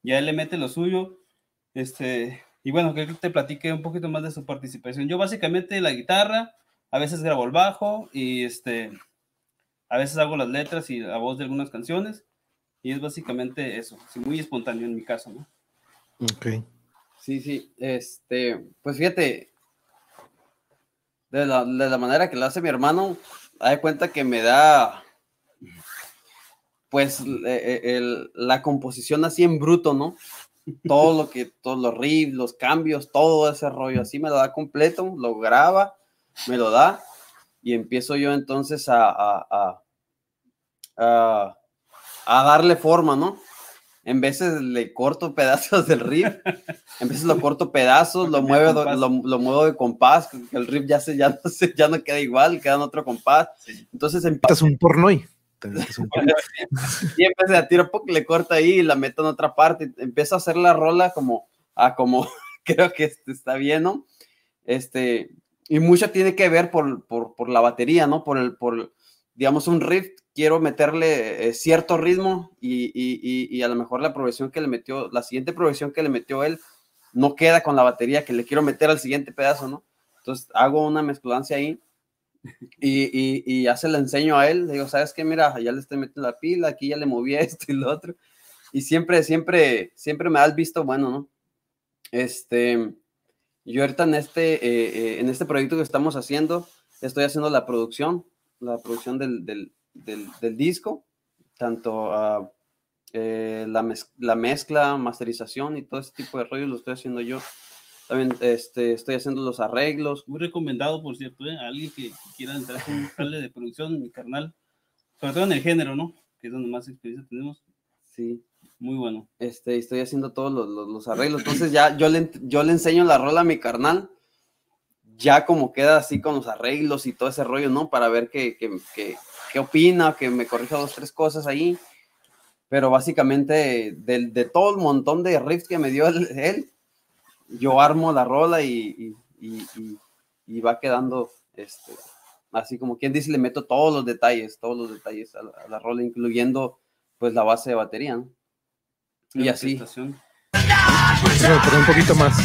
Ya él le mete lo suyo, este, y bueno, que te platique un poquito más de su participación. Yo básicamente la guitarra, a veces grabo el bajo y este, a veces hago las letras y la voz de algunas canciones y es básicamente eso, sí, muy espontáneo en mi caso, ¿no? Ok. Sí, sí, este, pues fíjate, de la, de la manera que lo hace mi hermano, hay cuenta que me da, pues, eh, eh, la composición así en bruto, ¿no? Todo lo que, todos los riffs, los cambios, todo ese rollo, así me lo da completo, lo graba, me lo da, y empiezo yo entonces a, a, a, a darle forma, ¿no? En veces le corto [laughs] pedazos del riff, en veces lo corto pedazos, lo muevo, lo, lo muevo de compás, el riff ya, se, ya, no se, ya no queda igual, queda en otro compás. Sí. Entonces em- Estás un pornoy. Siempre se tira poco, le corta ahí y la meto en otra parte. Empiezo a hacer la rola como, a como [laughs] creo que este está bien, ¿no? Este, y mucho tiene que ver por, por, por la batería, ¿no? Por el, por, digamos, un riff, quiero meterle eh, cierto ritmo y, y, y, y a lo mejor la progresión que le metió, la siguiente progresión que le metió él, no queda con la batería que le quiero meter al siguiente pedazo, ¿no? Entonces hago una mezclancia ahí y, ya se la enseño a él. Le digo, ¿sabes qué? Mira, ya le estoy metiendo la pila, aquí ya le moví [laughs] esto y lo otro. Y siempre, siempre, siempre me el visto bueno, ¿no? Este, yo ahorita en este, eh, eh, en este proyecto que estamos haciendo, estoy haciendo la producción, la producción del, del, del, del disco, tanto uh, eh, la, mez la, mezcla, masterización y todo ese tipo de rollos lo estoy haciendo yo. También este, estoy haciendo los arreglos. Muy recomendado, por cierto, ¿eh? a alguien que quiera entrar en un canal de producción, mi carnal, sobre todo en el género, ¿no? Que es donde más experiencia tenemos. Sí. Muy bueno. Este, estoy haciendo todos los, los, los, arreglos. Entonces ya yo le, yo le enseño la rola a mi carnal, ya como queda así con los arreglos y todo ese rollo, ¿no? Para ver qué, qué, qué, qué opina, que me corrija dos, tres cosas ahí. Pero básicamente de, de todo el montón de riffs que me dio él, él yo armo la rola y, y, y, y, va quedando este, así como quien dice, le meto todos los detalles, todos los detalles a la, a la rola, incluyendo pues la base de batería. ¿no? Y así. Pero, pero un poquito más.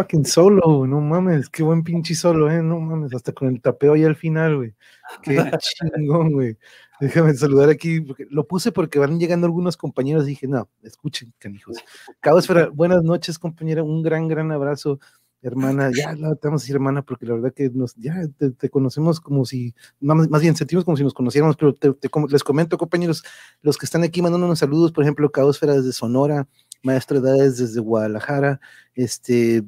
Fucking solo, no mames, qué buen pinche solo, eh, no mames, hasta con el tapeo ahí al final, güey. Qué chingón, güey. Déjame saludar aquí, porque lo puse porque van llegando algunos compañeros y dije, no, escuchen, canijos. Cabo Esfera, buenas noches, compañera, un gran, gran abrazo, hermana. Ya vamos a decir hermana, porque la verdad que nos, ya te, conocemos como si, más, más, bien sentimos como si nos conociéramos, pero te, te, les comento, compañeros, los que están aquí mandando unos saludos, por ejemplo, Cabo Esfera desde Sonora, Maestro Edades desde Guadalajara, este,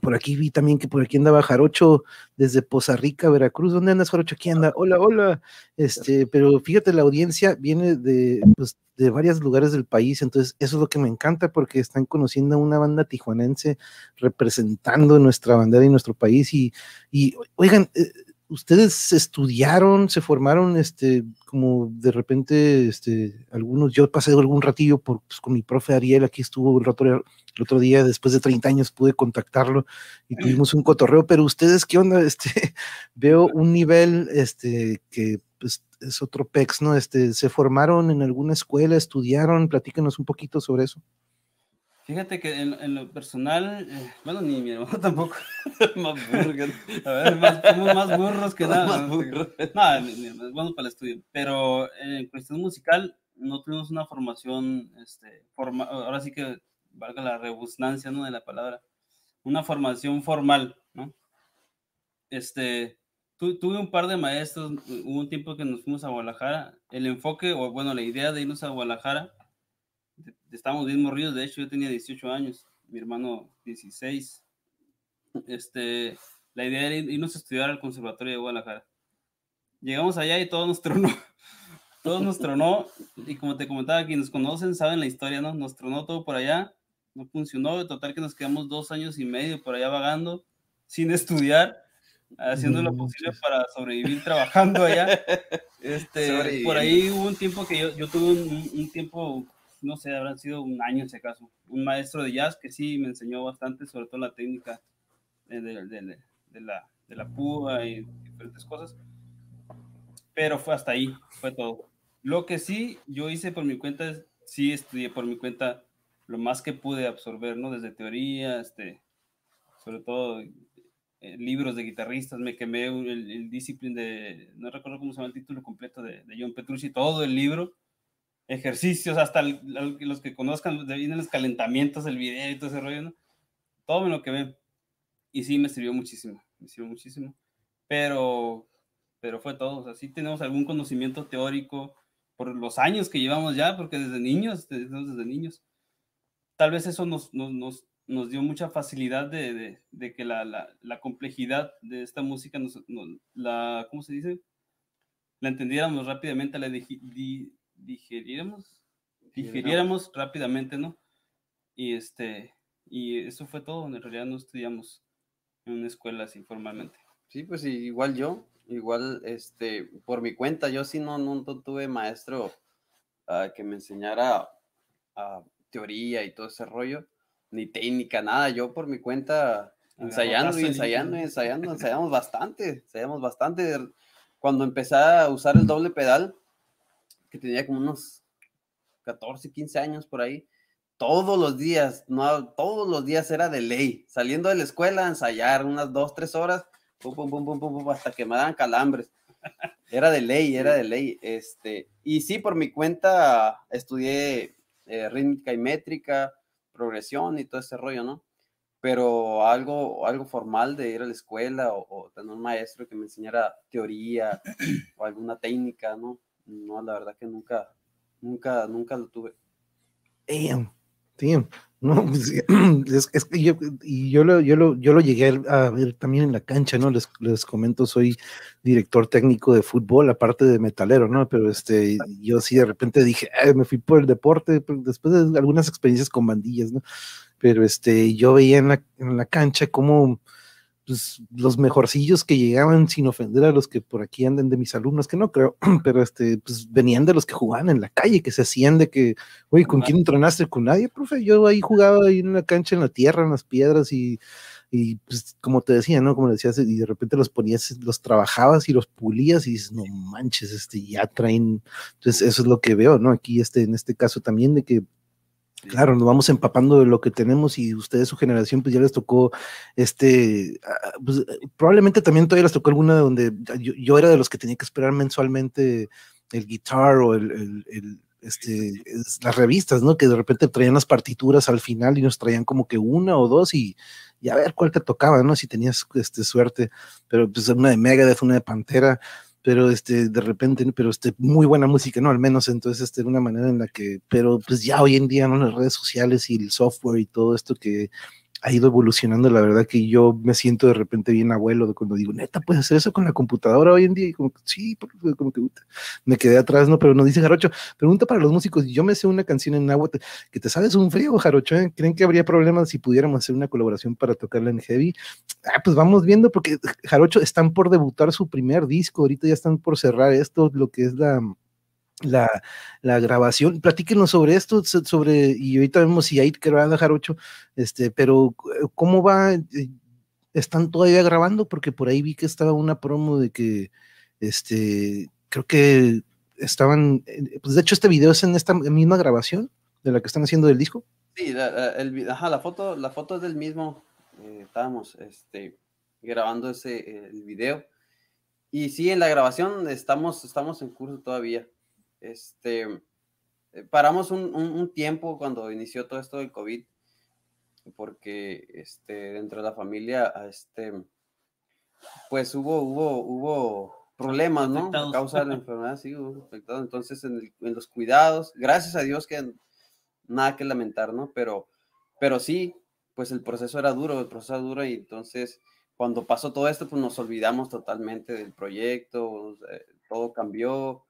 por aquí vi también que por aquí andaba Jarocho desde Poza Rica, Veracruz. ¿Dónde andas, Jarocho? Aquí anda. Hola, hola. Este, pero fíjate, la audiencia viene de, pues, de varios lugares del país, entonces eso es lo que me encanta porque están conociendo a una banda tijuanense representando nuestra bandera y nuestro país. Y, y oigan, eh, ustedes estudiaron, se formaron, este, como de repente, este, algunos, yo pasé algún ratillo por, pues, con mi profe Ariel, aquí estuvo el, rato, el otro día, después de 30 años pude contactarlo y tuvimos un cotorreo, pero ustedes, ¿qué onda? [laughs] Este, veo un nivel, este, que pues, es otro PEX, ¿no? Este, ¿se formaron en alguna escuela, estudiaron? Platícanos un poquito sobre eso. Fíjate que en, en lo personal, eh, bueno, ni mi hermano [laughs] tampoco. más burro, a ver, más, somos más burros que nada. Más burros. No, mi, mi hermano es bueno para el estudio. Pero en cuestión musical, no tuvimos una formación, este, forma, ahora sí que valga la rebusnancia, ¿no? De la palabra. Una formación formal, ¿no? Este, tu, tuve un par de maestros, hubo un tiempo que nos fuimos a Guadalajara. El enfoque, o bueno, la idea de irnos a Guadalajara estábamos bien morridos, de hecho yo tenía 18 años, mi hermano 16. Este, la idea era irnos a estudiar al Conservatorio de Guadalajara. Llegamos allá y todo nos tronó. [laughs] Todo nos tronó y como te comentaba, quienes conocen saben la historia, ¿no? Nos tronó todo por allá, no funcionó, de total que nos quedamos dos años y medio por allá vagando, sin estudiar, haciendo lo posible para sobrevivir trabajando allá. [laughs] Este, por ahí hubo un tiempo que yo, yo tuve un, un tiempo no sé, habrá sido un año en ese caso. Un maestro de jazz que sí me enseñó bastante, sobre todo la técnica de, de, la, de púa y diferentes cosas. Pero fue hasta ahí, fue todo. Lo que sí yo hice por mi cuenta, sí estudié por mi cuenta lo más que pude absorber, ¿no? Desde teoría, este, sobre todo eh, libros de guitarristas, me quemé el, el Discipline de, no recuerdo cómo se llama el título completo de, de John Petrucci, todo el libro ejercicios, hasta los que conozcan, vienen los calentamientos, el video y todo ese rollo, ¿no? Todo lo que ven. Y sí, me sirvió muchísimo, me sirvió muchísimo. Pero, pero fue todo. O sea, sí tenemos algún conocimiento teórico por los años que llevamos ya, porque desde niños, desde, desde niños. Tal vez eso nos, nos, nos, nos dio mucha facilidad de, de, de que la, la, la, complejidad de esta música, nos, la, ¿cómo se dice? La entendiéramos rápidamente, la di, digeriéramos, digeriéramos rápidamente, ¿no? Y este, y eso fue todo, en realidad no estudiamos en una escuela así formalmente. Sí, pues igual yo, igual, este, por mi cuenta, yo sí no, no, tuve maestro uh, que me enseñara uh, teoría y todo ese rollo, ni técnica, nada, yo por mi cuenta, ensayando y ensayando y ensayando, ensayamos bastante, ensayamos bastante. Cuando empecé a usar el doble pedal, que tenía como unos 14, 15 años por ahí, todos los días, no, todos los días era de ley, saliendo de la escuela, ensayar unas dos, tres horas, hasta que me daban calambres. Era de ley, era de ley. Este, y sí, por mi cuenta estudié eh, rítmica y métrica, progresión y todo ese rollo, ¿no? Pero algo, algo formal de ir a la escuela o, o tener un maestro que me enseñara teoría o alguna técnica, ¿no? No, la verdad que nunca, nunca, nunca lo tuve. Damn. Sí, no, pues, [clears throat] es, que yo, y yo lo, yo, lo, yo lo llegué a ver también en la cancha, ¿no? Les, les comento, soy director técnico de fútbol, aparte de metalero, ¿no? Pero este, yo sí de repente dije, me fui por el deporte, después de algunas experiencias con bandillas, ¿no? Pero este, yo veía en la, en la cancha cómo pues, los mejorcillos que llegaban sin ofender a los que por aquí anden de mis alumnos, que no creo, [clears throat] pero este, pues venían de los que jugaban en la calle, que se hacían de que, oye, ¿con quién entrenaste? Con nadie, profe. Yo ahí jugaba ahí en la cancha, en la tierra, en las piedras y, y pues como te decía, ¿no? Como decías, y de repente los ponías, los trabajabas y los pulías y dices, no manches, este, ya traen. Entonces, eso es lo que veo, ¿no? Aquí, este, en este caso también, de que Claro, nos vamos empapando de lo que tenemos y ustedes, su generación, pues ya les tocó, este, ah, pues, probablemente también todavía les tocó alguna donde yo, yo, era de los que tenía que esperar mensualmente el guitar o el, el, el este, las revistas, ¿no? Que de repente traían las partituras al final y nos traían como que una o dos y, y a ver cuál te tocaba, ¿no? Si tenías este, suerte, pero pues una de Megadeth, una de Pantera, pero este, de repente, pero este, muy buena música, ¿no? Al menos, entonces, este, una manera en la que, pero pues ya hoy en día, ¿no? Las redes sociales y el software y todo esto que ha ido evolucionando, la verdad que yo me siento de repente bien abuelo de cuando digo, neta, puedes hacer eso con la computadora hoy en día, y como sí, como que me quedé atrás, ¿no? Pero nos dice Jarocho, pregunta para los músicos, yo me sé una canción en agua que te sabes un frío, Jarocho, ¿eh? ¿creen que habría problemas si pudiéramos hacer una colaboración para tocarla en heavy? Ah, pues vamos viendo, porque Jarocho están por debutar su primer disco, ahorita ya están por cerrar esto, lo que es la la, la, grabación. Platíquenos sobre esto, sobre, y ahorita vemos si hay que dejar ocho, este, pero ¿cómo va? Eh, ¿Están todavía grabando? Porque por ahí vi que estaba una promo de que, este, creo que estaban, eh, pues de hecho este video es en esta misma grabación de la que están haciendo del disco. Sí, la, ajá, la foto, la foto es del mismo, eh, estábamos, este, grabando ese, el video. Y sí, en la grabación estamos, estamos en curso todavía. Este, eh, paramos un, un, un, tiempo cuando inició todo esto del COVID, porque este, dentro de la familia, este, pues hubo, hubo, hubo problemas, ¿no? A causa de la [laughs] enfermedad, sí, hubo afectados. Entonces, en, el, en, los cuidados, gracias a Dios que nada que lamentar, ¿no? Pero, pero sí, pues el proceso era duro, el proceso era duro y entonces cuando pasó todo esto, pues nos olvidamos totalmente del proyecto, todo cambió,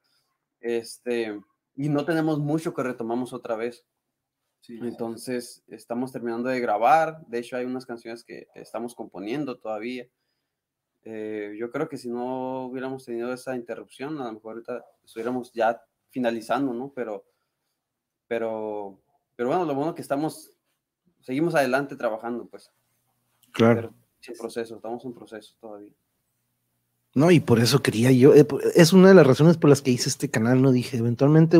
este, y no tenemos mucho que retomamos otra vez. Sí, Entonces, estamos terminando de grabar. De hecho, hay unas canciones que estamos componiendo todavía. Eh, yo creo que si no hubiéramos tenido esa interrupción, a lo mejor ahorita estuviéramos ya finalizando, ¿no? Pero, pero, pero bueno, lo bueno que estamos, seguimos adelante trabajando, pues. Claro. Pero, en proceso, estamos en proceso todavía. No, y por eso quería yo, eh, es una de las razones por las que hice este canal, ¿no? Dije, eventualmente,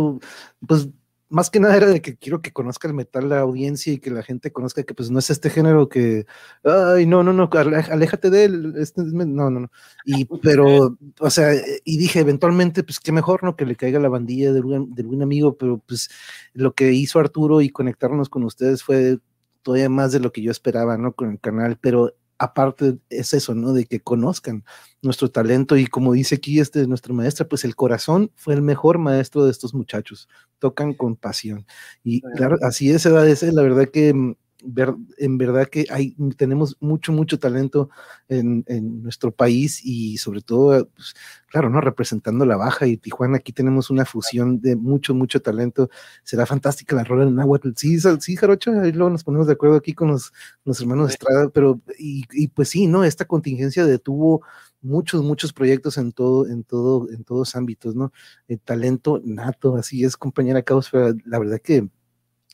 pues más que nada era de que quiero que conozca el metal la audiencia y que la gente conozca que pues no es este género que, ay, no, no, no, aléjate de él, este, no, no, no. Y, [laughs] pero, o sea, y dije, eventualmente, pues qué mejor, ¿no? Que le caiga la bandilla de de un amigo, pero pues lo que hizo Arturo y conectarnos con ustedes fue todavía más de lo que yo esperaba, ¿no? Con el canal, pero aparte es eso, ¿no? De que conozcan nuestro talento y como dice aquí este nuestra maestra, pues el corazón fue el mejor maestro de estos muchachos, tocan con pasión. Y claro, así es, es la verdad que mm, en verdad que hay, tenemos mucho, mucho talento en, nuestro país y sobre todo, pues, claro, ¿no? Representando la Baja y Tijuana, aquí tenemos una fusión de mucho, mucho talento. Será fantástica la rola en Nahuatl. Sí, sí, Jarocho, ahí luego nos ponemos de acuerdo aquí con los, los hermanos Estrada, pero, y, y, pues sí, ¿no? Esta contingencia detuvo muchos, muchos proyectos en todo, en todo, en todos ámbitos, ¿no? El talento nato, así es, compañera Caos, pero la verdad que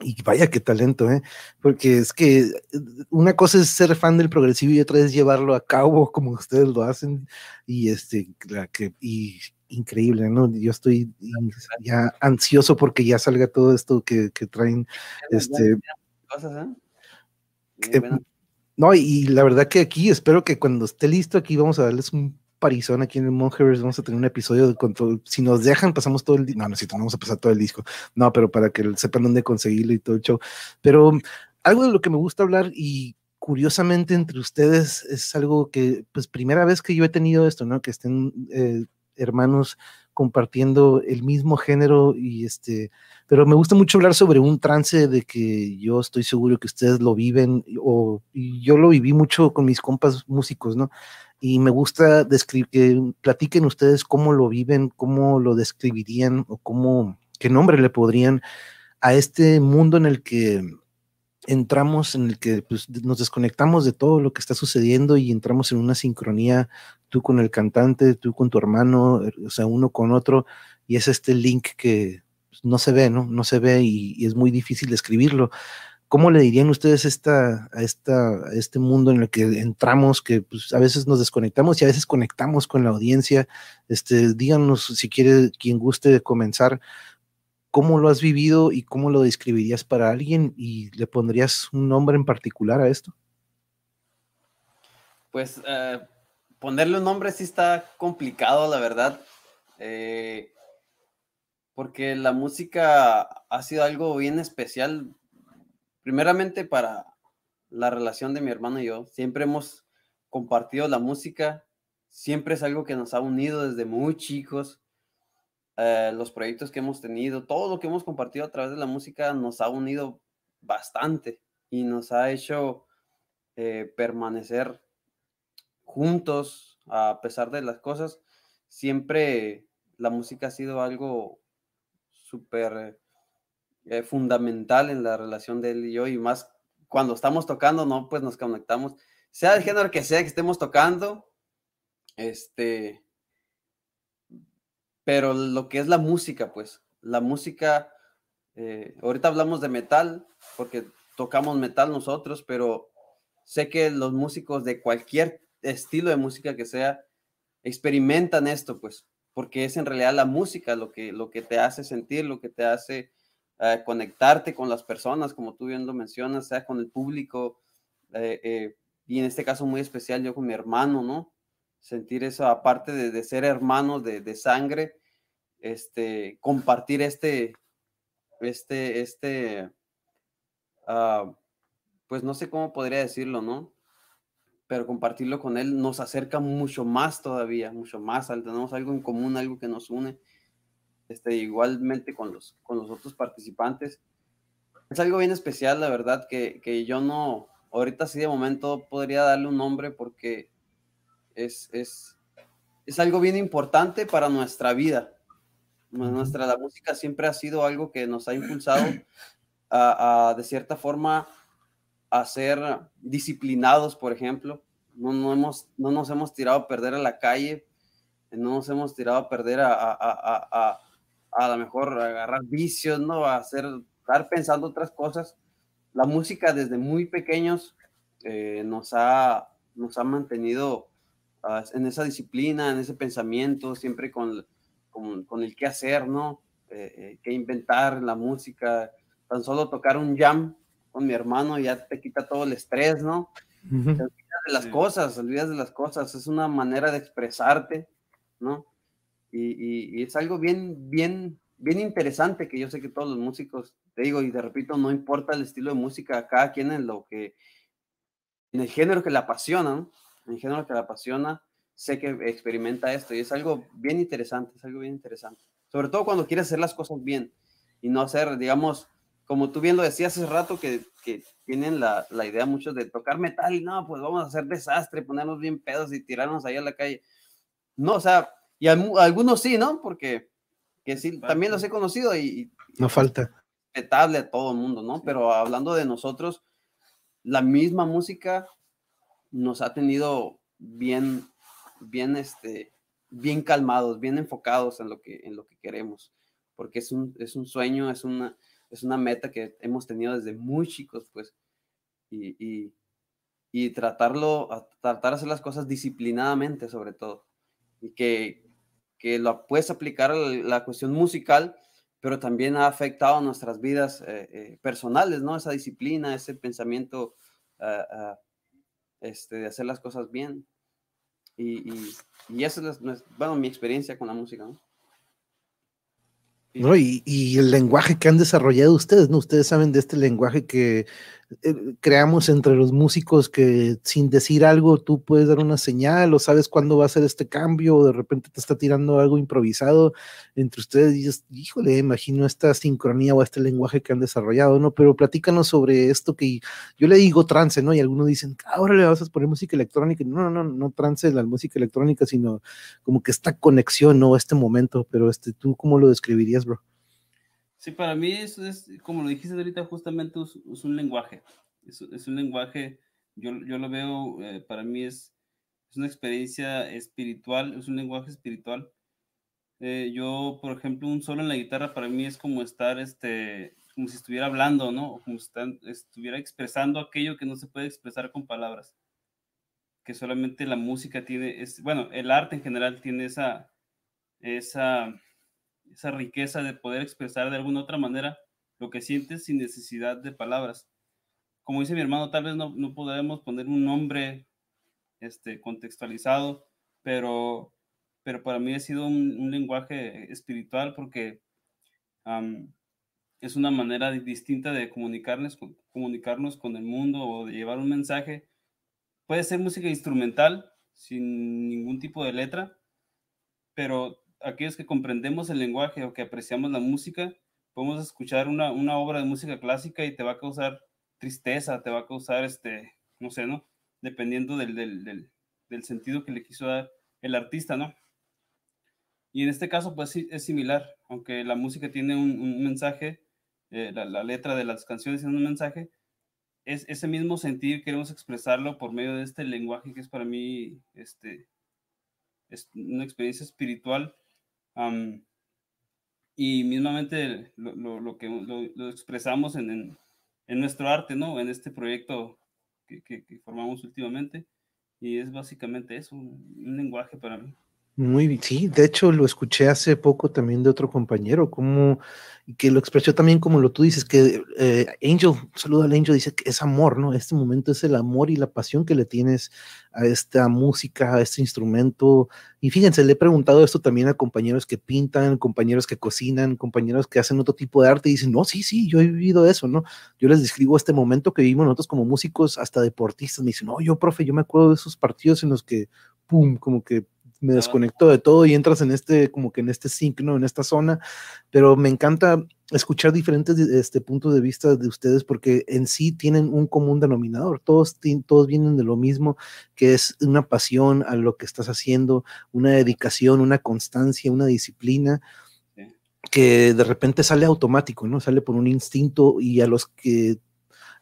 y vaya qué talento, ¿eh? Porque es que eh, una cosa es ser fan del progresivo y otra es llevarlo a cabo [laughs] como ustedes lo hacen. Y este, la que, y increíble, ¿no? Yo estoy ya ansioso porque ya salga todo esto que, que traen. Este. ¿eh? no, y la verdad que aquí espero que cuando esté listo, aquí vamos a darles un parizón aquí en el Monjevers, vamos a tener un episodio de control. Si nos dejan, pasamos todo el disco. No, no, si vamos a pasar todo el disco. No, pero para que sepan dónde conseguirlo y todo el show. Pero algo de lo que me gusta hablar y curiosamente entre ustedes es algo que, pues, primera vez que yo he tenido esto, ¿no? Que estén eh, hermanos compartiendo el mismo género y este, pero me gusta mucho hablar sobre un trance de que yo estoy seguro que ustedes lo viven o yo lo viví mucho con mis compas músicos, ¿no? Y me gusta que platiquen ustedes cómo lo viven, cómo lo describirían o cómo, qué nombre le podrían a este mundo en el que entramos, en el que pues, nos desconectamos de todo lo que está sucediendo y entramos en una sincronía, tú con el cantante, tú con tu hermano, o sea, uno con otro, y es este link que pues, no se ve, ¿no? No se ve y, y es muy difícil describirlo. ¿Cómo le dirían ustedes esta, a, esta, este mundo en el que entramos, que pues, a veces nos desconectamos y a veces conectamos con la audiencia? Este, díganos si quiere, quien guste comenzar, ¿cómo lo has vivido y cómo lo describirías para alguien y le pondrías un nombre en particular a esto? Pues eh, ponerle un nombre sí está complicado, la verdad. Eh, porque la música ha sido algo bien especial primeramente para la relación de mi hermano y yo. Siempre hemos compartido la música, siempre es algo que nos ha unido desde muy chicos. Eh, los proyectos que hemos tenido, todo lo que hemos compartido a través de la música nos ha unido bastante y nos ha hecho eh, permanecer juntos a pesar de las cosas. Siempre la música ha sido algo súper eh, fundamental en la relación de él y yo, y más cuando estamos tocando, ¿no? Pues nos conectamos, sea el género que sea que estemos tocando, este, pero lo que es la música, pues, la música, eh, ahorita hablamos de metal, porque tocamos metal nosotros, pero sé que los músicos de cualquier estilo de música que sea, experimentan esto, pues, porque es en realidad la música lo que, lo que te hace sentir, lo que te hace eh, conectarte con las personas, como tú bien lo mencionas, sea con el público, eh, eh, y en este caso muy especial yo con mi hermano, ¿no? Sentir eso, aparte de, ser hermanos de, sangre, este, compartir este, este, este, ah, pues no sé cómo podría decirlo, ¿no? Pero compartirlo con él nos acerca mucho más todavía, mucho más, tenemos algo en común, algo que nos une este, igualmente con los, con los otros participantes. Es algo bien especial, la verdad, que, que yo no, ahorita sí de momento podría darle un nombre porque es, es, es algo bien importante para nuestra vida. Nuestra, la música siempre ha sido algo que nos ha impulsado [clears throat] a, a de cierta forma, a ser disciplinados, por ejemplo. No, no, hemos, no nos hemos tirado a perder a la calle, no nos hemos tirado a perder a, a, a lo mejor agarrar vicios, ¿no? A hacer, estar pensando otras cosas. La música desde muy pequeños eh, nos, ha, nos ha mantenido ah, en esa disciplina, en ese pensamiento, siempre con, con, el qué hacer, ¿no? eh, que inventar la música, tan solo tocar un jam con mi hermano ya te quita todo el estrés, ¿no? Te olvidas de las cosas, olvidas de las cosas, es una manera de expresarte, ¿no? Y, es algo bien, bien, bien interesante que yo sé que todos los músicos, te digo, y te repito, no importa el estilo de música, cada quien en lo que, en el género que le apasiona, ¿no? En el género que le apasiona, sé que experimenta esto y es algo bien interesante, es algo bien interesante. Sobre todo cuando quieres hacer las cosas bien y no hacer, digamos, como tú bien lo decías hace rato, que, que tienen la, la, idea muchos de tocar metal y no, pues vamos a hacer desastre, ponernos bien pedos y tirarnos ahí a la calle. No, o sea, y algunos sí, ¿no? Porque que sí, también los he conocido y... no falta. Respetable a todo el mundo, ¿no? Pero hablando de nosotros, la misma música nos ha tenido bien, bien, este, bien calmados, bien enfocados en lo que, en lo que queremos, porque es un, es un sueño, es una, es una meta que hemos tenido desde muy chicos, pues, y, y, tratarlo, tratar de hacer las cosas disciplinadamente, sobre todo, y que, que lo puedes aplicar a la, cuestión musical, pero también ha afectado nuestras vidas eh, eh, personales, ¿no? Esa disciplina, ese pensamiento ah, ah, este, de hacer las cosas bien. Y, y, y esa es, bueno, mi experiencia con la música, ¿no? ¿No? Y, y, el lenguaje que han desarrollado ustedes, ¿no? Ustedes saben de este lenguaje que eh, creamos entre los músicos que sin decir algo tú puedes dar una señal o sabes cuándo va a ser este cambio o de repente te está tirando algo improvisado entre ustedes y dices, híjole, imagino esta sincronía o este lenguaje que han desarrollado, ¿no? Pero platícanos sobre esto que yo le digo trance, ¿no? Y algunos dicen, ahora le vas a poner música electrónica. No, no, no, no trance la música electrónica, sino como que esta conexión, ¿no? Este momento, pero este, ¿tú cómo lo describirías, bro? Sí, para mí eso es, como lo dijiste ahorita, justamente es, un lenguaje. Es, es, un lenguaje, yo, yo lo veo, eh, para mí es, es, una experiencia espiritual, es un lenguaje espiritual. Eh, yo, por ejemplo, un solo en la guitarra para mí es como estar, este, como si estuviera hablando, ¿no? Como si estuviera expresando aquello que no se puede expresar con palabras. Que solamente la música tiene, es, bueno, el arte en general tiene esa, esa esa riqueza de poder expresar de alguna otra manera lo que sientes sin necesidad de palabras. Como dice mi hermano, tal vez no, no podemos poner un nombre este, contextualizado, pero, pero para mí ha sido un, lenguaje espiritual porque es una manera distinta de comunicarnos, comunicarnos con el mundo o de llevar un mensaje. Puede ser música instrumental, sin ningún tipo de letra, pero aquellos que comprendemos el lenguaje o que apreciamos la música, podemos escuchar una, una, obra de música clásica y te va a causar tristeza, te va a causar, este, no sé, ¿no? Dependiendo del, del, del, sentido que le quiso dar el artista, ¿no? Y en este caso, pues sí, es similar, aunque la música tiene un, un mensaje, eh, la, la, letra de las canciones tiene un mensaje, es ese mismo sentir queremos expresarlo por medio de este lenguaje que es para mí, este, es una experiencia espiritual y mismamente lo, lo, que lo, expresamos en, en, en, nuestro arte, ¿no? En este proyecto que, que, formamos últimamente. Y es básicamente eso, un lenguaje para mí. Muy bien, sí, de hecho lo escuché hace poco también de otro compañero, como que lo expresó también como lo tú dices, que eh, Angel, saludo al Angel, dice que es amor, ¿no? Este momento es el amor y la pasión que le tienes a esta música, a este instrumento. Y fíjense, le he preguntado esto también a compañeros que pintan, compañeros que cocinan, compañeros que hacen otro tipo de arte y dicen, no, sí, sí, yo he vivido eso, ¿no? Yo les describo este momento que vivimos nosotros como músicos, hasta deportistas, me dicen, no, yo, profe, yo me acuerdo de esos partidos en los que, pum, como que me desconecto de todo y entras en este, como que en este sync, ¿no? En esta zona, pero me encanta escuchar diferentes este, puntos de vista de ustedes porque en sí tienen un común denominador, todos, todos vienen de lo mismo, que es una pasión a lo que estás haciendo, una dedicación, una constancia, una disciplina que de repente sale automático, ¿no? Sale por un instinto y a los que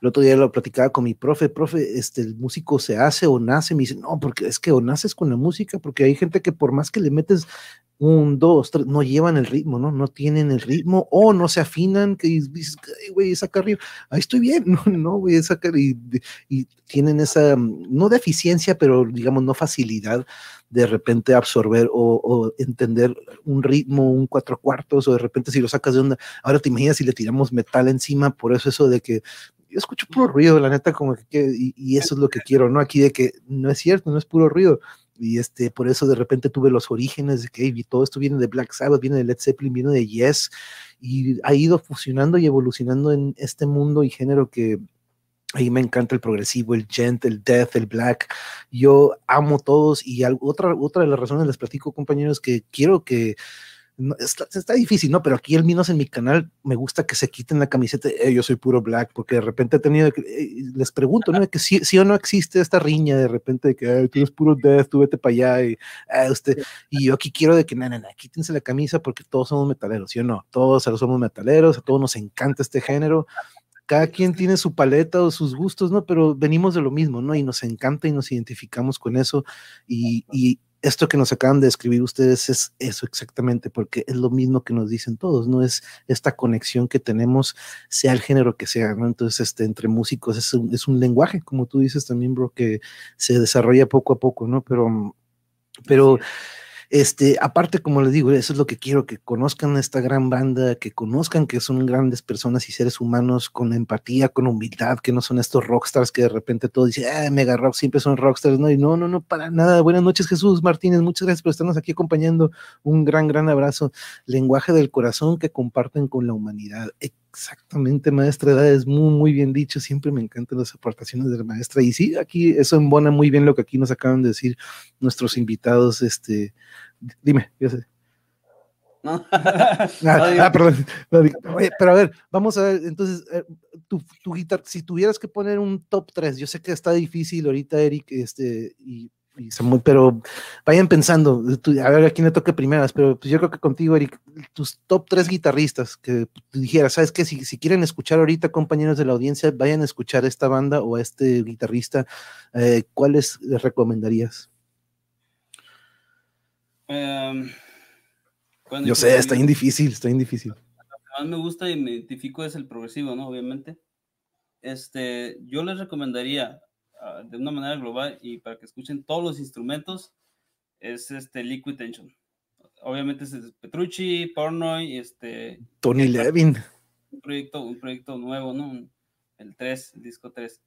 el otro día lo platicaba con mi profe, profe, este, el músico se hace o nace, me dice, no, porque es que o naces con la música, porque hay gente que por más que le metes un, dos, tres, no llevan el ritmo, ¿no? No tienen el ritmo o no se afinan, que dices, güey, saca arriba, ahí estoy bien, [laughs] no, no, güey, sacar y, y tienen esa, no deficiencia, pero digamos, no facilidad de repente absorber o, o, entender un ritmo, un cuatro cuartos, o de repente si lo sacas de onda, ahora te imaginas si le tiramos metal encima, por eso eso de que yo escucho puro ruido, la neta, como que, y, y, eso es lo que quiero, ¿no? Aquí de que no es cierto, no es puro ruido. Y este, por eso de repente tuve los orígenes de que y todo esto viene de Black Sabbath, viene de Led Zeppelin, viene de Yes, y ha ido fusionando y evolucionando en este mundo y género que ahí me encanta el progresivo, el gent, el death, el black. Yo amo todos y algo, otra, otra de las razones les platico, compañeros, que quiero que no, está, está, difícil, ¿no? Pero aquí al menos en mi canal me gusta que se quiten la camiseta, eh, yo soy puro black, porque de repente he tenido, que, eh, les pregunto, ¿no? Que si, si, o no existe esta riña de repente de que tú eres puro death, tú vete para allá, y, eh, usted, y yo aquí quiero de que, no, no, no, quítense la camisa porque todos somos metaleros, ¿sí o no? Todos somos metaleros, a todos nos encanta este género, cada quien tiene su paleta o sus gustos, ¿no? Pero venimos de lo mismo, ¿no? Y nos encanta y nos identificamos con eso y, y esto que nos acaban de escribir ustedes es eso exactamente, porque es lo mismo que nos dicen todos, ¿no? Es esta conexión que tenemos, sea el género que sea, ¿no? Entonces, este, entre músicos es un, es un lenguaje, como tú dices también, bro, que se desarrolla poco a poco, ¿no? Pero, pero... Este, aparte, como les digo, eso es lo que quiero, que conozcan esta gran banda, que conozcan que son grandes personas y seres humanos con empatía, con humildad, que no son estos rockstars que de repente todo dice, ah, mega rock, siempre son rockstars, no, y no, no, no, para nada. Buenas noches, Jesús Martínez, muchas gracias por estarnos aquí acompañando. Un gran, gran abrazo. Lenguaje del corazón que comparten con la humanidad. Exactamente, maestra Edad, es muy, muy bien dicho. Siempre me encantan las aportaciones de la maestra. Y sí, aquí eso embona muy bien lo que aquí nos acaban de decir nuestros invitados. Este, dime, yo sé. [laughs] No. [laughs] ah, ah, perdón. Oye, pero a ver, vamos a ver, entonces, eh, tu, tu guitarra, si tuvieras que poner un top 3, yo sé que está difícil ahorita, Eric, este, y Samuel, pero vayan pensando, a ver a quién le toque primeras, pero pues yo creo que contigo, Eric, tus top tres guitarristas que dijeras, ¿sabes qué? Si, si, quieren escuchar ahorita, compañeros de la audiencia, vayan a escuchar esta banda o a este guitarrista, eh, ¿cuáles les recomendarías? Um, yo sé, está bien difícil, está bien difícil. Lo que más me gusta y me identifico es el progresivo, ¿no? Obviamente. Este, yo les recomendaría uh, de una manera global y para que escuchen todos los instrumentos es este Liquid Tension. Obviamente es Petrucci, Pornoy, este Tony Levin. Un proyecto, un proyecto nuevo, ¿no? El 3, el disco 3.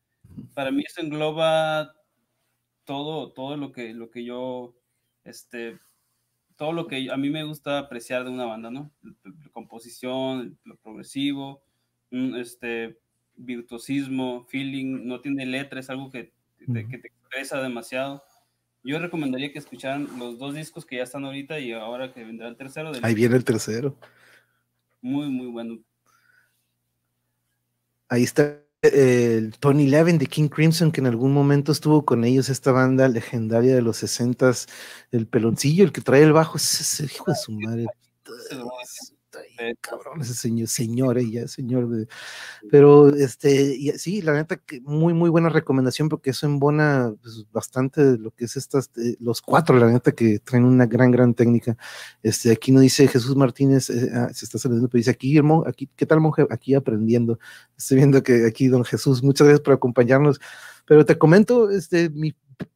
Para mí eso engloba todo, todo lo que, lo que yo, este, todo lo que a mí me gusta apreciar de una banda, ¿no? La composición, lo progresivo, este, virtuosismo, feeling, no tiene letra, es algo que te, que te expresa demasiado. Yo recomendaría que escucharan los dos discos que ya están ahorita y ahora que vendrá el tercero. Del Ahí viene el tercero. Muy, muy bueno. Ahí está el Tony Levin de King Crimson, que en algún momento estuvo con ellos, esta banda legendaria de los 60 el peloncillo, el que trae el bajo, ese, ese hijo de su madre. Cabrón, ese señor, señor, ella, señor de, pero este, y, sí, la neta que muy, muy buena recomendación porque eso embona pues, bastante de lo que es estas, eh, los cuatro, la neta que traen una gran, gran técnica. Este, aquí no dice Jesús Martínez, eh, ah, se está saliendo, pero dice aquí, hermano, aquí, ¿qué tal monje? Aquí aprendiendo. Estoy viendo que aquí, don Jesús, muchas gracias por acompañarnos. Pero te comento, este, mi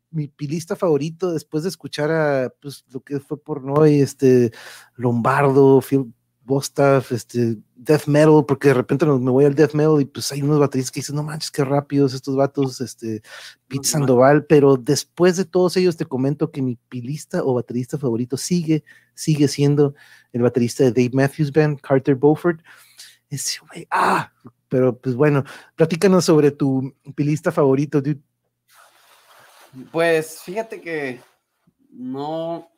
mi pilista favorito después de escuchar a pues, lo que fue por no este Lombardo, Phil Bostaff, este, death metal, porque de repente me voy al death metal y pues hay unos bateristas que dicen, no manches, qué rápidos estos vatos, este, Pete Sandoval, pero después de todos ellos te comento que mi pilista o baterista favorito sigue, sigue siendo el baterista de Dave Matthews Band, Carter Beaufort. Ese güey, ah, pero pues bueno, platícanos sobre tu pilista favorito, dude. Pues fíjate que no,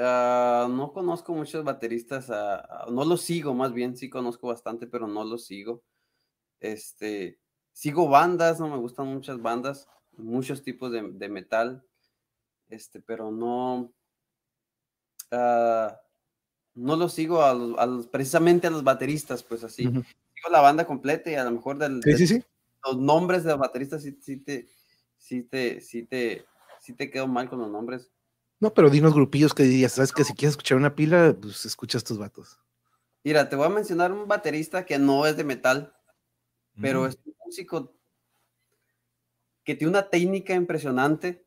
Uh, no conozco muchos bateristas, uh, no los sigo más bien, sí conozco bastante, pero no los sigo. Este, sigo bandas, no me gustan muchas bandas, muchos tipos de, de metal, este, pero no, no los sigo a los, a los, precisamente a los bateristas, pues así. Uh -huh. Sigo la banda completa y a lo mejor del, sí, sí, sí. los nombres de los bateristas sí, sí, te, sí, te, sí, te, sí te quedo mal con los nombres No, pero dinos grupillos que dirías, sabes que si quieres escuchar una pila, pues escuchas tus vatos. Mira, te voy a mencionar un baterista que no es de metal, pero Mm. es un músico que tiene una técnica impresionante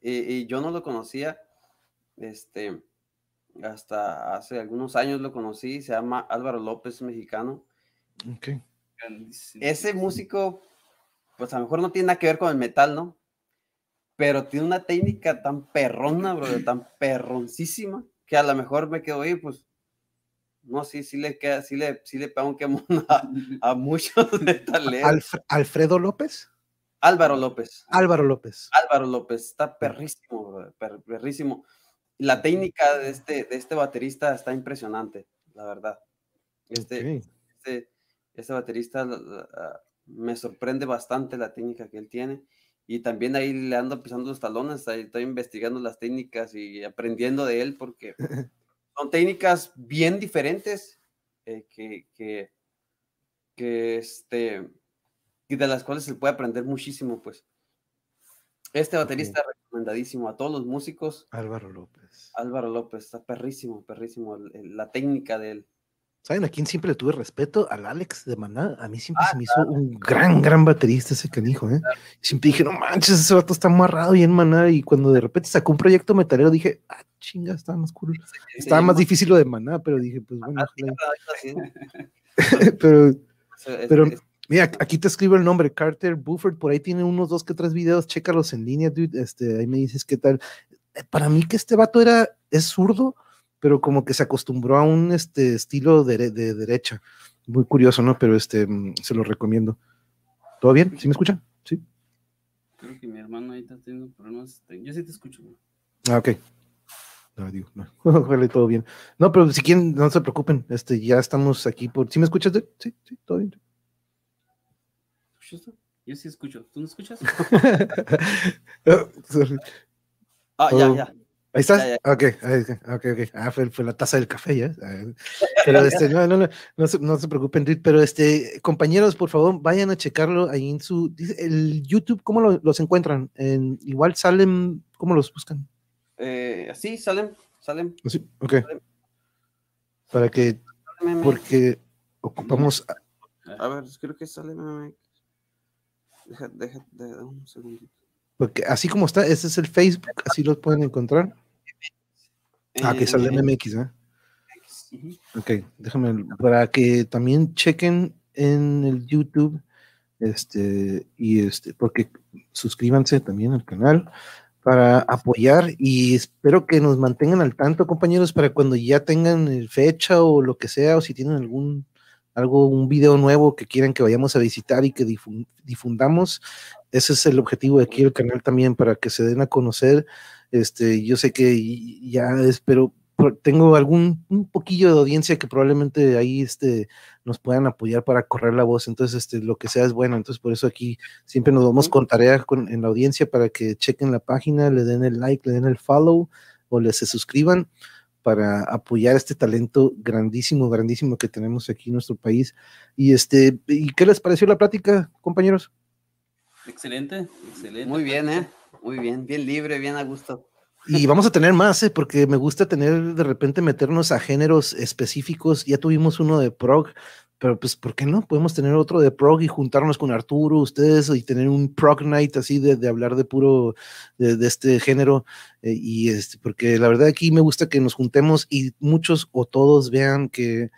y, y yo no lo conocía, este, hasta hace algunos años lo conocí, se llama Álvaro López, mexicano. Ok. Grandísimo. Ese músico, pues a lo mejor no tiene nada que ver con el metal, ¿no? Pero tiene una técnica tan perrona, bro, tan perroncísima, que a lo mejor me quedo, oye, pues, no, sí, sí le queda, sí le, sí le pega un quemón a, a muchos metaleros. Alf- Alfredo López. Álvaro López. Álvaro López. Álvaro López, está perrísimo, bro, per- perrísimo. La técnica de este, de este baterista está impresionante, la verdad. Este, este, este baterista me sorprende bastante la técnica que él tiene. Y también ahí le ando pisando los talones, ahí estoy investigando las técnicas y aprendiendo de él porque son técnicas bien diferentes eh, que, que, que, este, y de las cuales se puede aprender muchísimo, pues. Este baterista recomendadísimo a todos los músicos. Álvaro López. Álvaro López, está perrísimo, perrísimo el- el- la técnica de él. ¿Saben a quién siempre le tuve respeto? Al Alex de Maná. A mí siempre Ah, se me hizo un gran, gran baterista ese canijo, ¿eh? Siempre dije, no manches, ese vato está amarrado y en Maná. Y cuando de repente sacó un proyecto metalero, dije, ah, chinga, estaba más cool. Estaba más difícil lo de Maná, pero dije, pues bueno, [laughs] pero [laughs] Pero- Mira, aquí te escribo el nombre, Carter Bufford, por ahí tiene unos dos que tres videos, chécalos en línea, dude, este, ahí me dices qué tal. Eh, Para mí que este vato era, es zurdo, pero como que se acostumbró a un este, estilo de, de derecha. Muy curioso, ¿no? Pero este, mm, se lo recomiendo. ¿Todo bien? ¿Sí me escuchan? Sí. Creo que mi hermano ahí está teniendo problemas. este, Yo sí te escucho. Ah, ok. No, digo, no. [laughs] Ojalá todo bien. No, pero si quieren, no se preocupen, este, ya estamos aquí por, ¿sí me escuchas? Sí, sí, todo bien. Yo sí escucho. ¿Tú no escuchas? [laughs] Ah, ya, ya. Ahí estás. Ya, Ok, ahí está, ok, ok. Ah, fue, fue la taza del café ya. Pero este, no, no, no, no se, no se preocupen, pero este, compañeros, por favor, vayan a checarlo ahí en su, el YouTube, ¿cómo lo- los encuentran? En, igual salen, ¿cómo los buscan? Eh, sí, salen, salen. Sí, ok. Para que, porque ocupamos, A ver, creo que sale. Deja, deja, deja un segundito. Porque así como está, ese es el Facebook, así los pueden encontrar. Ah, que sale Eh, MX, ¿eh? Ujú. Ok, déjame, para que también chequen en el YouTube, este, y este, porque suscríbanse también al canal para apoyar y espero que nos mantengan al tanto, compañeros, para cuando ya tengan eh, fecha o lo que sea, o si tienen algún, algo, un video nuevo que quieran que vayamos a visitar y que difun- difundamos, ese es el objetivo de aquí del canal también, para que se den a conocer, este, yo sé que ya espero, tengo algún un poquillo de audiencia que probablemente ahí este, nos puedan apoyar para correr la voz. Entonces, este, lo que sea es bueno. Entonces, por eso aquí siempre nos vamos con tarea con- en la audiencia para que chequen la página, le den el like, le den el follow o les se suscriban para apoyar este talento grandísimo, grandísimo que tenemos aquí en nuestro país. Y este, ¿y qué les pareció la plática, compañeros? Excelente, excelente. Muy bien, ¿eh? Muy bien, bien libre, bien a gusto. Y vamos a tener más, ¿eh? porque me gusta tener de repente meternos a géneros específicos. Ya tuvimos uno de prog, pero pues, ¿por qué no? Podemos tener otro de prog y juntarnos con Arturo, ustedes, y tener un prog night así de, de hablar de puro, de, de este género. eh, y este, porque la verdad aquí me gusta que nos juntemos y muchos o todos vean que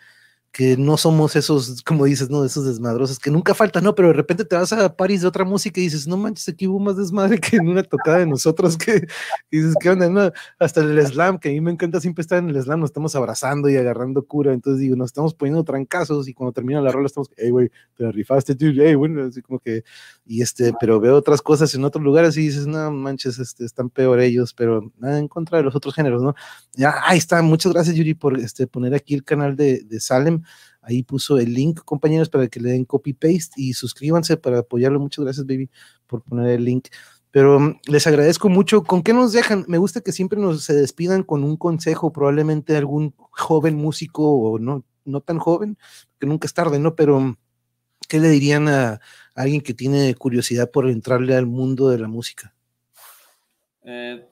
que no somos esos, como dices, ¿no? Esos desmadrosos que nunca faltan, ¿no? Pero de repente te vas a París de otra música y dices, no manches, aquí hubo más desmadre que en una tocada de nosotros, que dices, ¿qué onda? No, hasta el slam, que a mí me encanta siempre estar en el slam, nos estamos abrazando y agarrando cura, entonces digo, nos estamos poniendo trancazos y cuando termina la rola estamos, hey, güey, te la rifaste, tú, hey, bueno, así como que, y este, pero veo otras cosas en otros lugares y dices, no manches, este, están peor ellos, pero nada en contra de los otros géneros, ¿no? Ya, ahí está, muchas gracias, Yuri, por este, poner aquí el canal de, de Salem. Ahí puso el link, compañeros, para que le den copy paste y suscríbanse para apoyarlo. Muchas gracias, baby, por poner el link. Pero um, les agradezco mucho. ¿Con qué nos dejan? Me gusta que siempre nos se despidan con un consejo, probablemente algún joven músico o no, no tan joven, que nunca es tarde, ¿no? Pero um, ¿qué le dirían a, alguien que tiene curiosidad por entrarle al mundo de la música? Eh,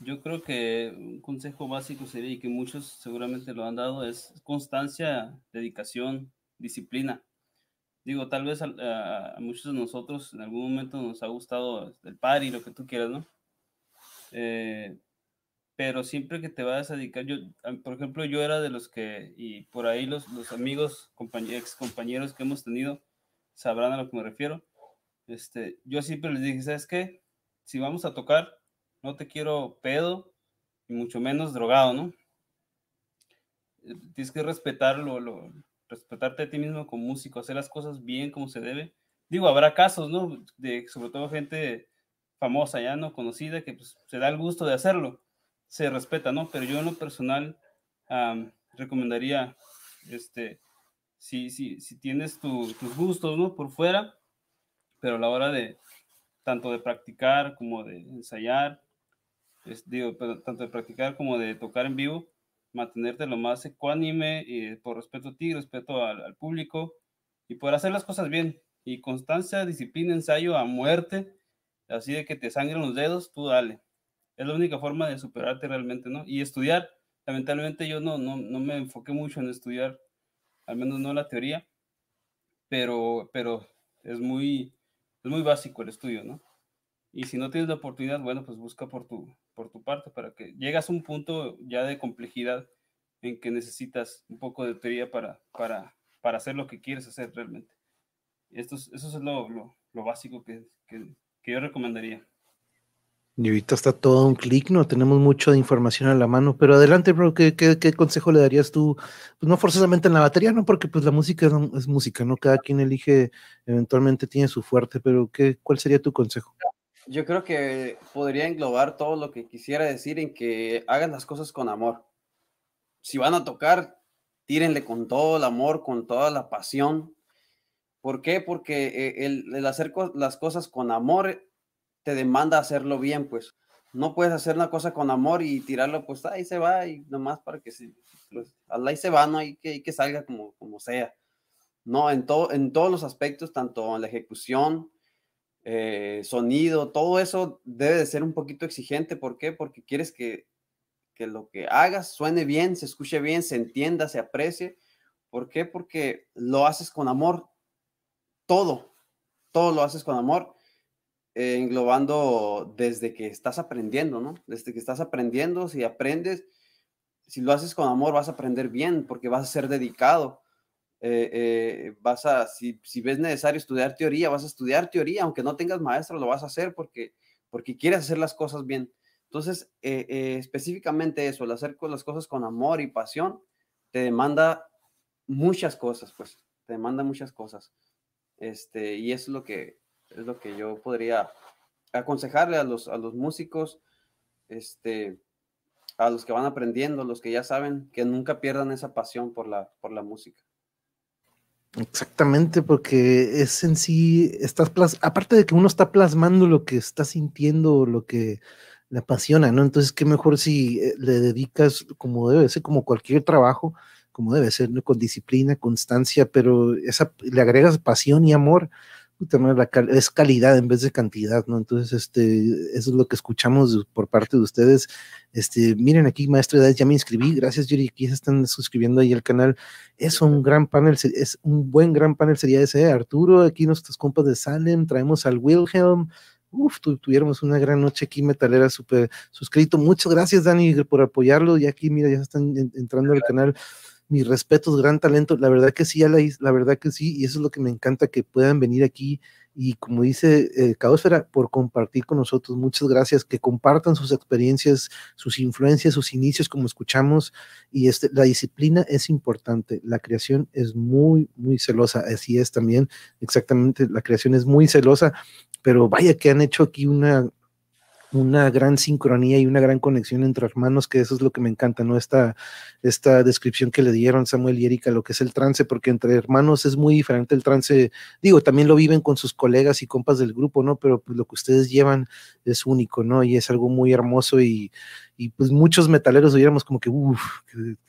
Yo creo que un consejo básico sería, y que muchos seguramente lo han dado, es constancia, dedicación, disciplina. Digo, tal vez a, muchos de nosotros en algún momento nos ha gustado el par y lo que tú quieras, ¿no? Eh, pero siempre que te vas a dedicar, yo, por ejemplo, yo era de los que, y por ahí los, los amigos, ex compañeros que hemos tenido, sabrán a lo que me refiero. Este, yo siempre les dije, ¿sabes qué? Si vamos a tocar, no te quiero pedo, y mucho menos drogado, ¿no? Eh, tienes que respetarlo, lo, respetarte a ti mismo como músico, hacer las cosas bien como se debe. Digo, habrá casos, ¿no? De sobre todo gente famosa ya, ¿no? Conocida, que pues, se da el gusto de hacerlo, se respeta, ¿no? Pero yo en lo personal recomendaría, este, si, si, si tienes tus gustos, ¿no? Por fuera, pero a la hora de, tanto de practicar como de ensayar, digo, tanto de practicar como de tocar en vivo, mantenerte lo más ecuánime y por respeto a ti, respeto al, público y poder hacer las cosas bien. Y constancia, disciplina, ensayo a muerte, así de que te sangren los dedos, tú dale. Es la única forma de superarte realmente, ¿no? Y estudiar, lamentablemente yo no, no, no me enfoqué mucho en estudiar, al menos no la teoría, pero, pero es muy, es muy básico el estudio, ¿no? Y si no tienes la oportunidad, bueno, pues busca por tu, por tu parte para que llegas a un punto ya de complejidad en que necesitas un poco de teoría para, para, para hacer lo que quieres hacer realmente. Esto es, eso es lo, lo, lo básico que, que, que, yo recomendaría. Y ahorita está todo un clic, ¿no? Tenemos mucha información a la mano, pero adelante, bro, ¿qué, qué, qué consejo le darías tú? Pues no forzosamente en la batería, ¿no? Porque pues la música es, música, ¿no? Cada quien elige, eventualmente tiene su fuerte, pero ¿qué, ¿cuál sería tu consejo? Yo creo que podría englobar todo lo que quisiera decir en que hagan las cosas con amor. Si van a tocar, tírenle con todo el amor, con toda la pasión. ¿Por qué? Porque eh, el, hacer las cosas con amor te demanda hacerlo bien, pues. No puedes hacer una cosa con amor y tirarlo, pues ahí se va y nomás para que se, pues, ahí se va, no hay que, que salga como, como sea. No, en, todo, en todos los aspectos, tanto en la ejecución, eh, sonido, todo eso debe de ser un poquito exigente. ¿Por qué? Porque quieres que, que lo que hagas suene bien, se escuche bien, se entienda, se aprecie. ¿Por qué? Porque lo haces con amor. Todo, todo lo haces con amor, eh, englobando desde que estás aprendiendo, ¿no? Desde que estás aprendiendo, si aprendes, si lo haces con amor, vas a aprender bien porque vas a ser dedicado. Eh, eh, vas a, si, si, ves necesario estudiar teoría, vas a estudiar teoría, aunque no tengas maestro, lo vas a hacer porque, porque quieres hacer las cosas bien. Entonces, eh, específicamente eso, el hacer las cosas con amor y pasión, te demanda muchas cosas, pues, te demanda muchas cosas. Este, y es lo que, es lo que yo podría aconsejarle a los, a los músicos, este, a los que van aprendiendo, los que ya saben, que nunca pierdan esa pasión por la, por la música. Exactamente, porque es en sí, estás aparte de que uno está plasmando lo que está sintiendo, lo que le apasiona, ¿no? Entonces, qué mejor si eh, le dedicas como debe ser, como cualquier trabajo, como debe ser, con disciplina, constancia, pero esa, le agregas pasión y amor, es calidad en vez de cantidad, ¿no? Entonces, este, eso es lo que escuchamos por parte de ustedes. Este, miren aquí, maestro de edad, ya me inscribí, gracias Yuri, aquí se están suscribiendo ahí al canal. Es un gran panel, es un buen gran panel sería ese, Arturo, aquí nuestros compas de Salem, traemos al Wilhelm, Uf, tuviéramos una gran noche aquí, metalera, súper suscrito. Muchas gracias, Dani, por apoyarlo. Y aquí, mira, ya están entrando al canal mis respetos, gran talento, la verdad que sí, la verdad que sí, y eso es lo que me encanta que puedan venir aquí y como dice eh, Caosfera, por compartir con nosotros, muchas gracias, que compartan sus experiencias, sus influencias, sus inicios, como escuchamos, y este, la disciplina es importante, la creación es muy, muy celosa, así es también, exactamente, la creación es muy celosa, pero vaya que han hecho aquí una una gran sincronía y una gran conexión entre hermanos, que eso es lo que me encanta, ¿no? Esta, esta descripción que le dieron Samuel y Erika, lo que es el trance, porque entre hermanos es muy diferente el trance, digo, también lo viven con sus colegas y compas del grupo, ¿no? Pero pues, lo que ustedes llevan es único, ¿no? Y es algo muy hermoso y, y pues muchos metaleros hubiéramos como que, uff,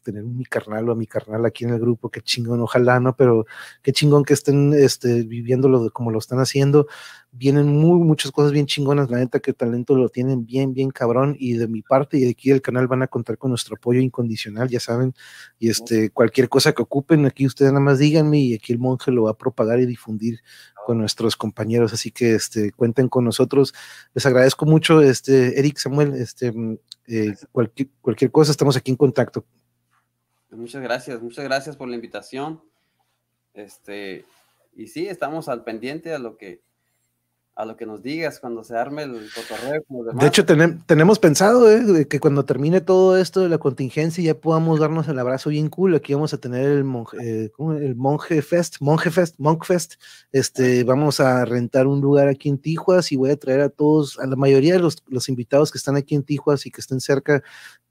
tener mi carnal o a mi carnal aquí en el grupo, qué chingón, ojalá, ¿no? Pero qué chingón que estén este, viviéndolo como lo están haciendo. Vienen muy, muchas cosas bien chingonas, la neta que talento lo tienen bien, bien cabrón, y de mi parte y de aquí del canal van a contar con nuestro apoyo incondicional, ya saben, y este, cualquier cosa que ocupen, aquí ustedes nada más díganme y aquí el monje lo va a propagar y difundir con nuestros compañeros, así que este, cuenten con nosotros. Les agradezco mucho, este, Eric Samuel, este, mm, eh, cualquier, cualquier cosa, estamos aquí en contacto. Muchas gracias, muchas gracias por la invitación. Este, y sí, estamos al pendiente a lo que a lo que nos digas cuando se arme el cotorreo. De hecho, tenemos pensado eh, que cuando termine todo esto de la contingencia ya podamos darnos el abrazo bien cool. Aquí vamos a tener el monje, eh, el monje fest, monje fest, monk fest. Este, vamos a rentar un lugar aquí en Tijuas y voy a traer a todos, a la mayoría de los, los invitados que están aquí en Tijuas y que estén cerca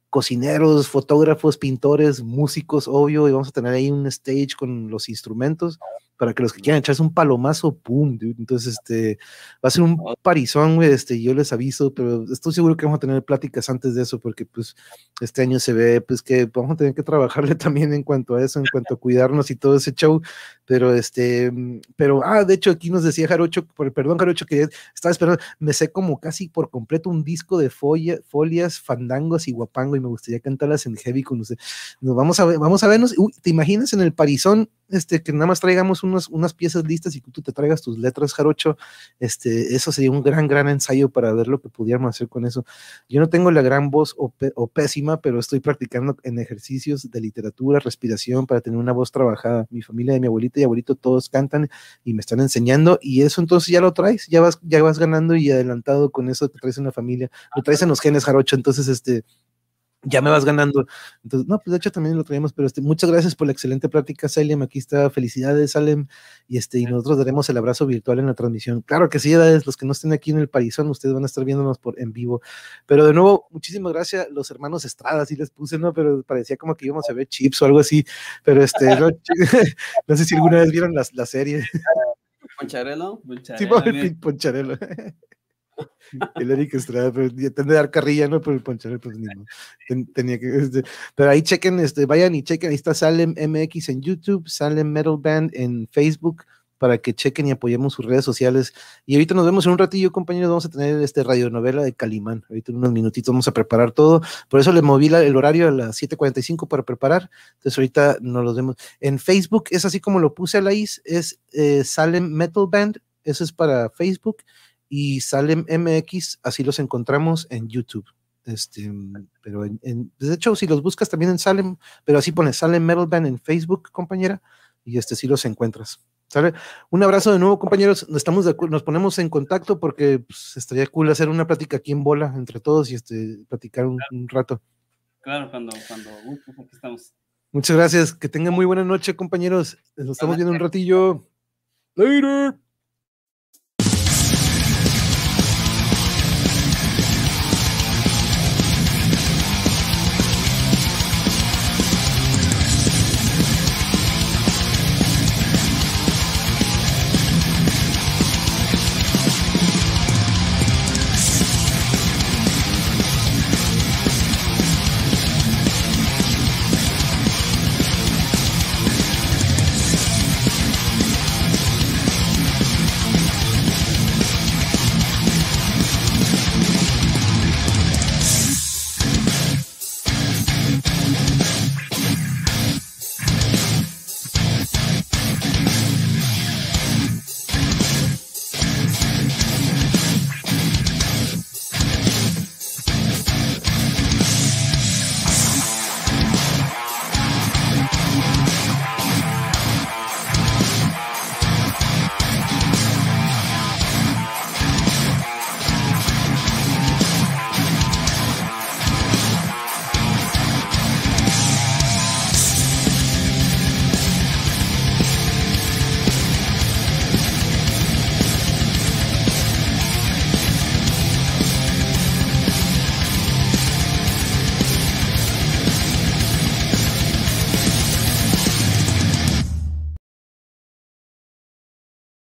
cocineros, fotógrafos, pintores, músicos, obvio, y vamos a tener ahí un stage con los instrumentos para que los que quieran echarse un palomazo, pum, Entonces, este, va a ser un parizón, güey, este, yo les aviso, pero estoy seguro que vamos a tener pláticas antes de eso, porque pues este año se ve, pues que vamos a tener que trabajarle [laughs] también en cuanto a eso, en cuanto a cuidarnos y todo ese show, pero este, pero, ah, de hecho aquí nos decía Jarocho, perdón Jarocho, que estaba esperando, me sé como casi por completo un disco de folias, fandangos y guapango, y me gustaría cantarlas en heavy con usted. Nos vamos a ver, vamos a vernos, ¿te imaginas en el parizón este, que nada más traigamos unas, unas piezas listas y que tú te traigas tus letras, Jarocho, este, eso sería un gran, gran ensayo para ver lo que pudiéramos hacer con eso. Yo no tengo la gran voz o, pésima, pero estoy practicando en ejercicios de literatura, respiración, para tener una voz trabajada. Mi familia de mi abuelita y abuelito todos cantan y me están enseñando y eso entonces ya lo traes, ya vas, ya vas ganando y adelantado con eso que traes en la familia, lo traes en los genes, Jarocho, entonces este ya me vas ganando. Entonces, no, pues de hecho también lo traemos, pero este, muchas gracias por la excelente plática, Salem. Aquí está, felicidades, Salem. Y este, y nosotros daremos el abrazo virtual en la transmisión. Claro que sí, edades, los que no estén aquí en el Parizón, ustedes van a estar viéndonos por en vivo. Pero de nuevo, muchísimas gracias, los hermanos Estrada, sí les puse, ¿no? Pero parecía como que íbamos a ver chips o algo así. Pero este, no, [laughs] [laughs] sé si alguna vez vieron la, la serie. Poncharelo. Sí, [laughs] Poncharelo. El Eric Estrada, pero tendría de dar carrilla, ¿no? Por el ponchero, pues ni tenía que. Este, pero ahí chequen, este, vayan y chequen, ahí está Salem MX en YouTube, Salem Metal Band en Facebook, para que chequen y apoyemos sus redes sociales. Y ahorita nos vemos en un ratillo, compañeros, vamos a tener este radionovela de Calimán. Ahorita en unos minutitos vamos a preparar todo. Por eso le moví el horario a las 7.45 para preparar. Entonces ahorita nos los vemos. En Facebook es así como lo puse a la is, es eh, Salem Metal Band, eso es para Facebook y Salem MX, así los encontramos en YouTube. Este, pero en, de hecho, si los buscas también en Salem, pero así pones Salem Metal Band en Facebook, compañera, y este sí los encuentras. ¿Sale? Un abrazo de nuevo, compañeros. Estamos de nos ponemos en contacto porque pues, estaría cool hacer una plática aquí en bola entre todos y este, platicar un, rato. Claro, cuando, cuando aquí estamos. Muchas gracias. Que tengan muy buena noche, compañeros. Nos estamos viendo un ratillo. Later.